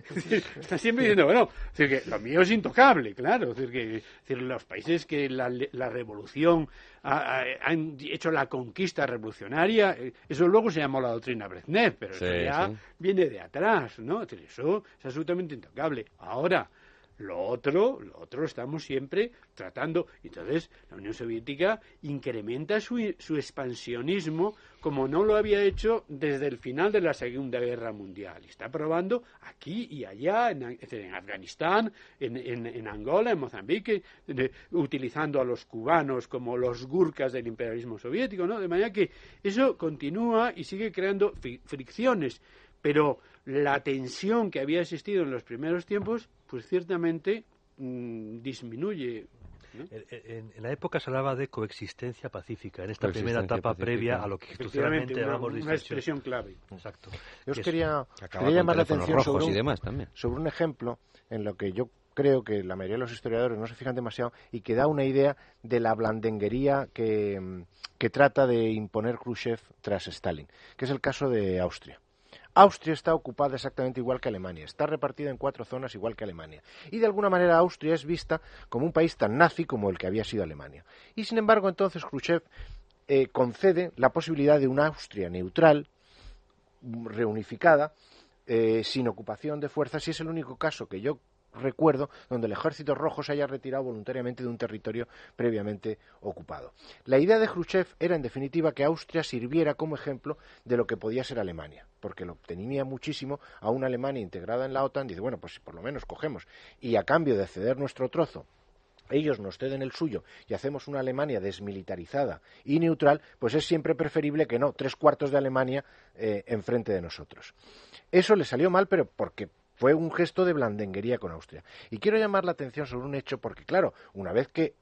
están siempre diciendo, bueno, es decir, que lo mío es intocable, claro. Es decir, que es decir, los países que la, la revolución ha- ha- han hecho la conquista revolucionaria, eh, eso luego se llamó la doctrina Brezhnev, pero eso ya sí. viene de atrás, ¿no? Es decir, eso es absolutamente intocable. Ahora, lo otro, lo otro estamos siempre tratando. Entonces, la Unión Soviética incrementa su, su expansionismo como no lo había hecho desde el final de la Segunda Guerra Mundial. Está probando aquí y allá, en, en Afganistán, en, en- Angola, en Mozambique, de- utilizando a los cubanos como los gurkas del imperialismo soviético, ¿no? De manera que eso continúa y sigue creando fricciones. Pero la tensión que había existido en los primeros tiempos, pues ciertamente mm, disminuye. ¿no? En, en- la época se hablaba de coexistencia pacífica, en esta primera etapa pacífica. previa a lo que institucionalmente una, llamamos una expresión clave. Exacto. Yo os quería, quería llamar la atención sobre y un, demás también. sobre un ejemplo en lo que yo creo que la mayoría de los historiadores no se fijan demasiado y que da una idea de la blandenguería que, mm, que trata de imponer Khrushchev tras Stalin, que es el caso de Austria. Austria está ocupada exactamente igual que Alemania, está repartida en cuatro zonas igual que Alemania. Y de alguna manera Austria es vista como un país tan nazi como el que había sido Alemania. Y sin embargo, entonces Khrushchev eh, concede la posibilidad de una Austria neutral, reunificada, eh, sin ocupación de fuerzas, y es el único caso que yo recuerdo donde el ejército rojo se haya retirado voluntariamente de un territorio previamente ocupado. La idea de Khrushchev era, en definitiva, que Austria sirviera como ejemplo de lo que podía ser Alemania, porque lo obtenía muchísimo a una Alemania integrada en la OTAN. Dice, bueno, pues por lo menos cogemos y a cambio de ceder nuestro trozo ellos nos ceden el suyo y hacemos una Alemania desmilitarizada y neutral, pues es siempre preferible que no tres cuartos de Alemania eh, enfrente de nosotros. Eso le salió mal, pero porque fue un gesto de blandenguería con Austria. Y quiero llamar la atención sobre un hecho porque, claro, una vez que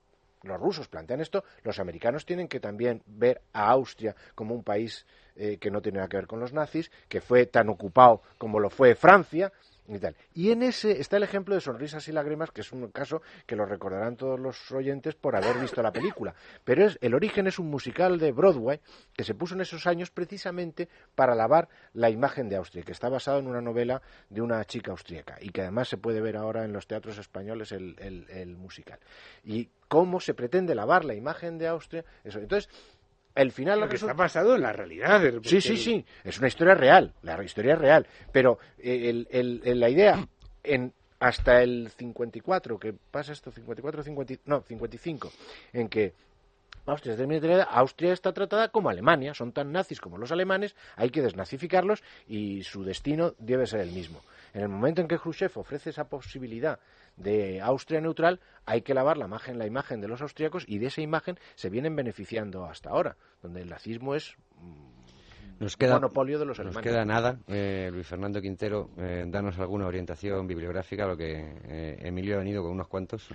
los rusos plantean esto, los americanos tienen que también ver a Austria como un país eh, que no tiene nada que ver con los nazis, que fue tan ocupado como lo fue Francia, y en ese está el ejemplo de Sonrisas y Lágrimas, que es un caso que lo recordarán todos los oyentes por haber visto la película. Pero es, el origen es un musical de Broadway que se puso en esos años precisamente para lavar la imagen de Austria, que está basado en una novela de una chica austríaca y que además se puede ver ahora en los teatros españoles el, musical. Y cómo se pretende lavar la imagen de Austria. Entonces, el final lo que está basado en la realidad. Sí, sí, sí, es una historia real, la historia es real, pero eh, el, la idea en hasta el 54, que pasa esto, 54, 50, no, 55, en que Austria, Austria está tratada como Alemania, son tan nazis como los alemanes, hay que desnazificarlos y su destino debe ser el mismo. En el momento en que Khrushchev ofrece esa posibilidad de Austria neutral, hay que lavar la imagen, la imagen de los austriacos y de esa imagen se vienen beneficiando hasta ahora, donde el nazismo es mm, nos queda, monopolio de los Nos queda nada. Eh, Luis Fernando Quintero, eh, danos alguna orientación bibliográfica, lo que eh, Emilio ha venido con unos cuantos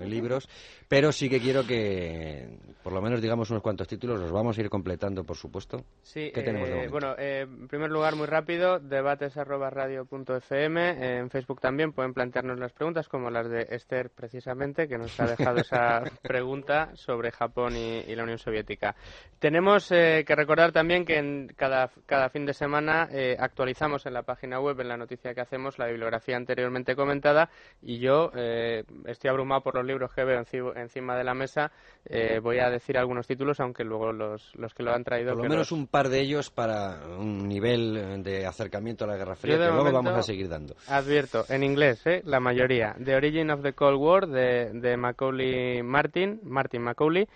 libros, pero sí que quiero que, por lo menos, digamos unos cuantos títulos, los vamos a ir completando, por supuesto. Sí, ¿Qué tenemos de bueno, en primer lugar, muy rápido, debates.radio.fm, en Facebook también pueden plantearnos las preguntas, como las de Esther, precisamente, que nos ha dejado esa pregunta sobre Japón y la Unión Soviética. Tenemos que recordar también que en cada, cada fin de semana eh, actualizamos en la página web, en la noticia que hacemos, la bibliografía anteriormente comentada y yo eh, estoy abrumado por los libros que veo encima de la mesa. Eh, voy a decir algunos títulos, aunque luego los, los que lo han traído... Por lo menos un par de ellos para un nivel de acercamiento a la Guerra Fría que luego vamos a seguir dando. Advierto, en inglés, la mayoría. The Origin of the Cold War de, de Macaulay Martin, Martin Macaulay,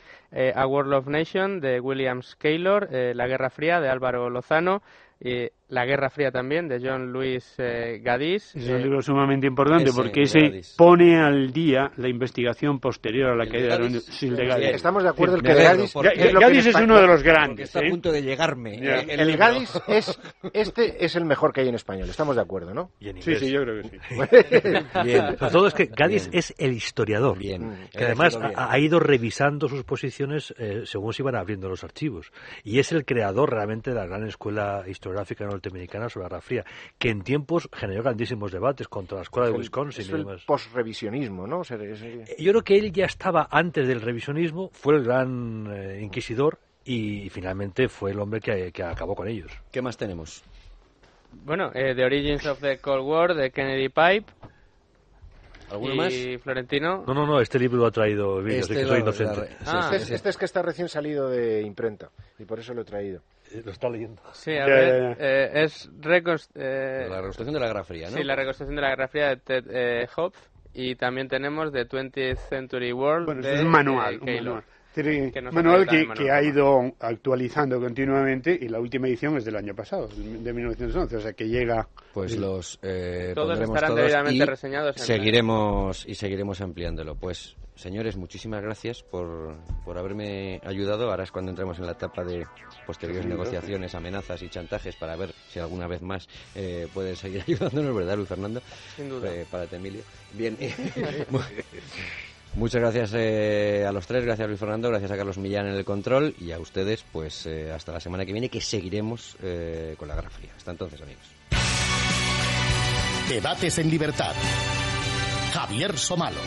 A World of Nation de William Scaylor, La Guerra Fría de Álvaro Lozano y La Guerra Fría también, de John Luis eh, Gadis. Es un libro sumamente importante porque ese pone al día la investigación posterior a la caída de, de Gadis. Estamos de acuerdo el que Gadis... Gadis es uno de los grandes. Está a ¿eh? punto de llegarme. Eh, el, Gadis es... Este es el mejor que hay en español. Estamos de acuerdo, ¿no? sí, sí, yo creo que sí. Bien. Sobre todo es que Gadis es el historiador. Bien. Que además ha, ido revisando sus posiciones según se iban abriendo los archivos. Y es el creador realmente de la gran escuela historiográfica norteamericana sobre la Guerra Fría, que en tiempos generó grandísimos debates contra la escuela de Wisconsin. Es el post-revisionismo, ¿no? Eh, yo creo que él ya estaba antes del revisionismo, fue el gran eh, inquisidor y finalmente fue el hombre que, acabó con ellos. ¿Qué más tenemos? Bueno, eh, The Origins of the Cold War de Kennedy Pipe. ¿Alguno más? Florentino? No, no, no, este libro lo ha traído este que soy inocente. Ah, este, este, es que está recién salido de imprenta y por eso lo he traído. Eh, lo está leyendo. Sí, a ver, eh, es eh, la reconstrucción de la Guerra Fría, ¿no? Sí, la reconstrucción de la Guerra Fría de Ted eh, Hobbs y también tenemos The 20th Century World bueno, de, es un manual, un manual. Que manual que, que, ha ido actualizando continuamente y la última edición es del año pasado, de 1911, o sea que llega... Pues los eh, todos estarán debidamente reseñados. seguiremos y seguiremos ampliándolo. Pues señores, muchísimas gracias por, por haberme ayudado. Ahora es cuando entremos en la etapa de posteriores negociaciones, amenazas y chantajes para ver si alguna vez más eh, pueden seguir ayudándonos, ¿verdad, Luis Fernando? Sin duda. Eh, para Emilio. Bien. Muchas gracias eh, a los tres, gracias a Luis Fernando, gracias a Carlos Millán en el control y a ustedes, pues eh, hasta la semana que viene que seguiremos eh, con la Guerra Fría. Hasta entonces, amigos. Debates en libertad. Javier Somalo.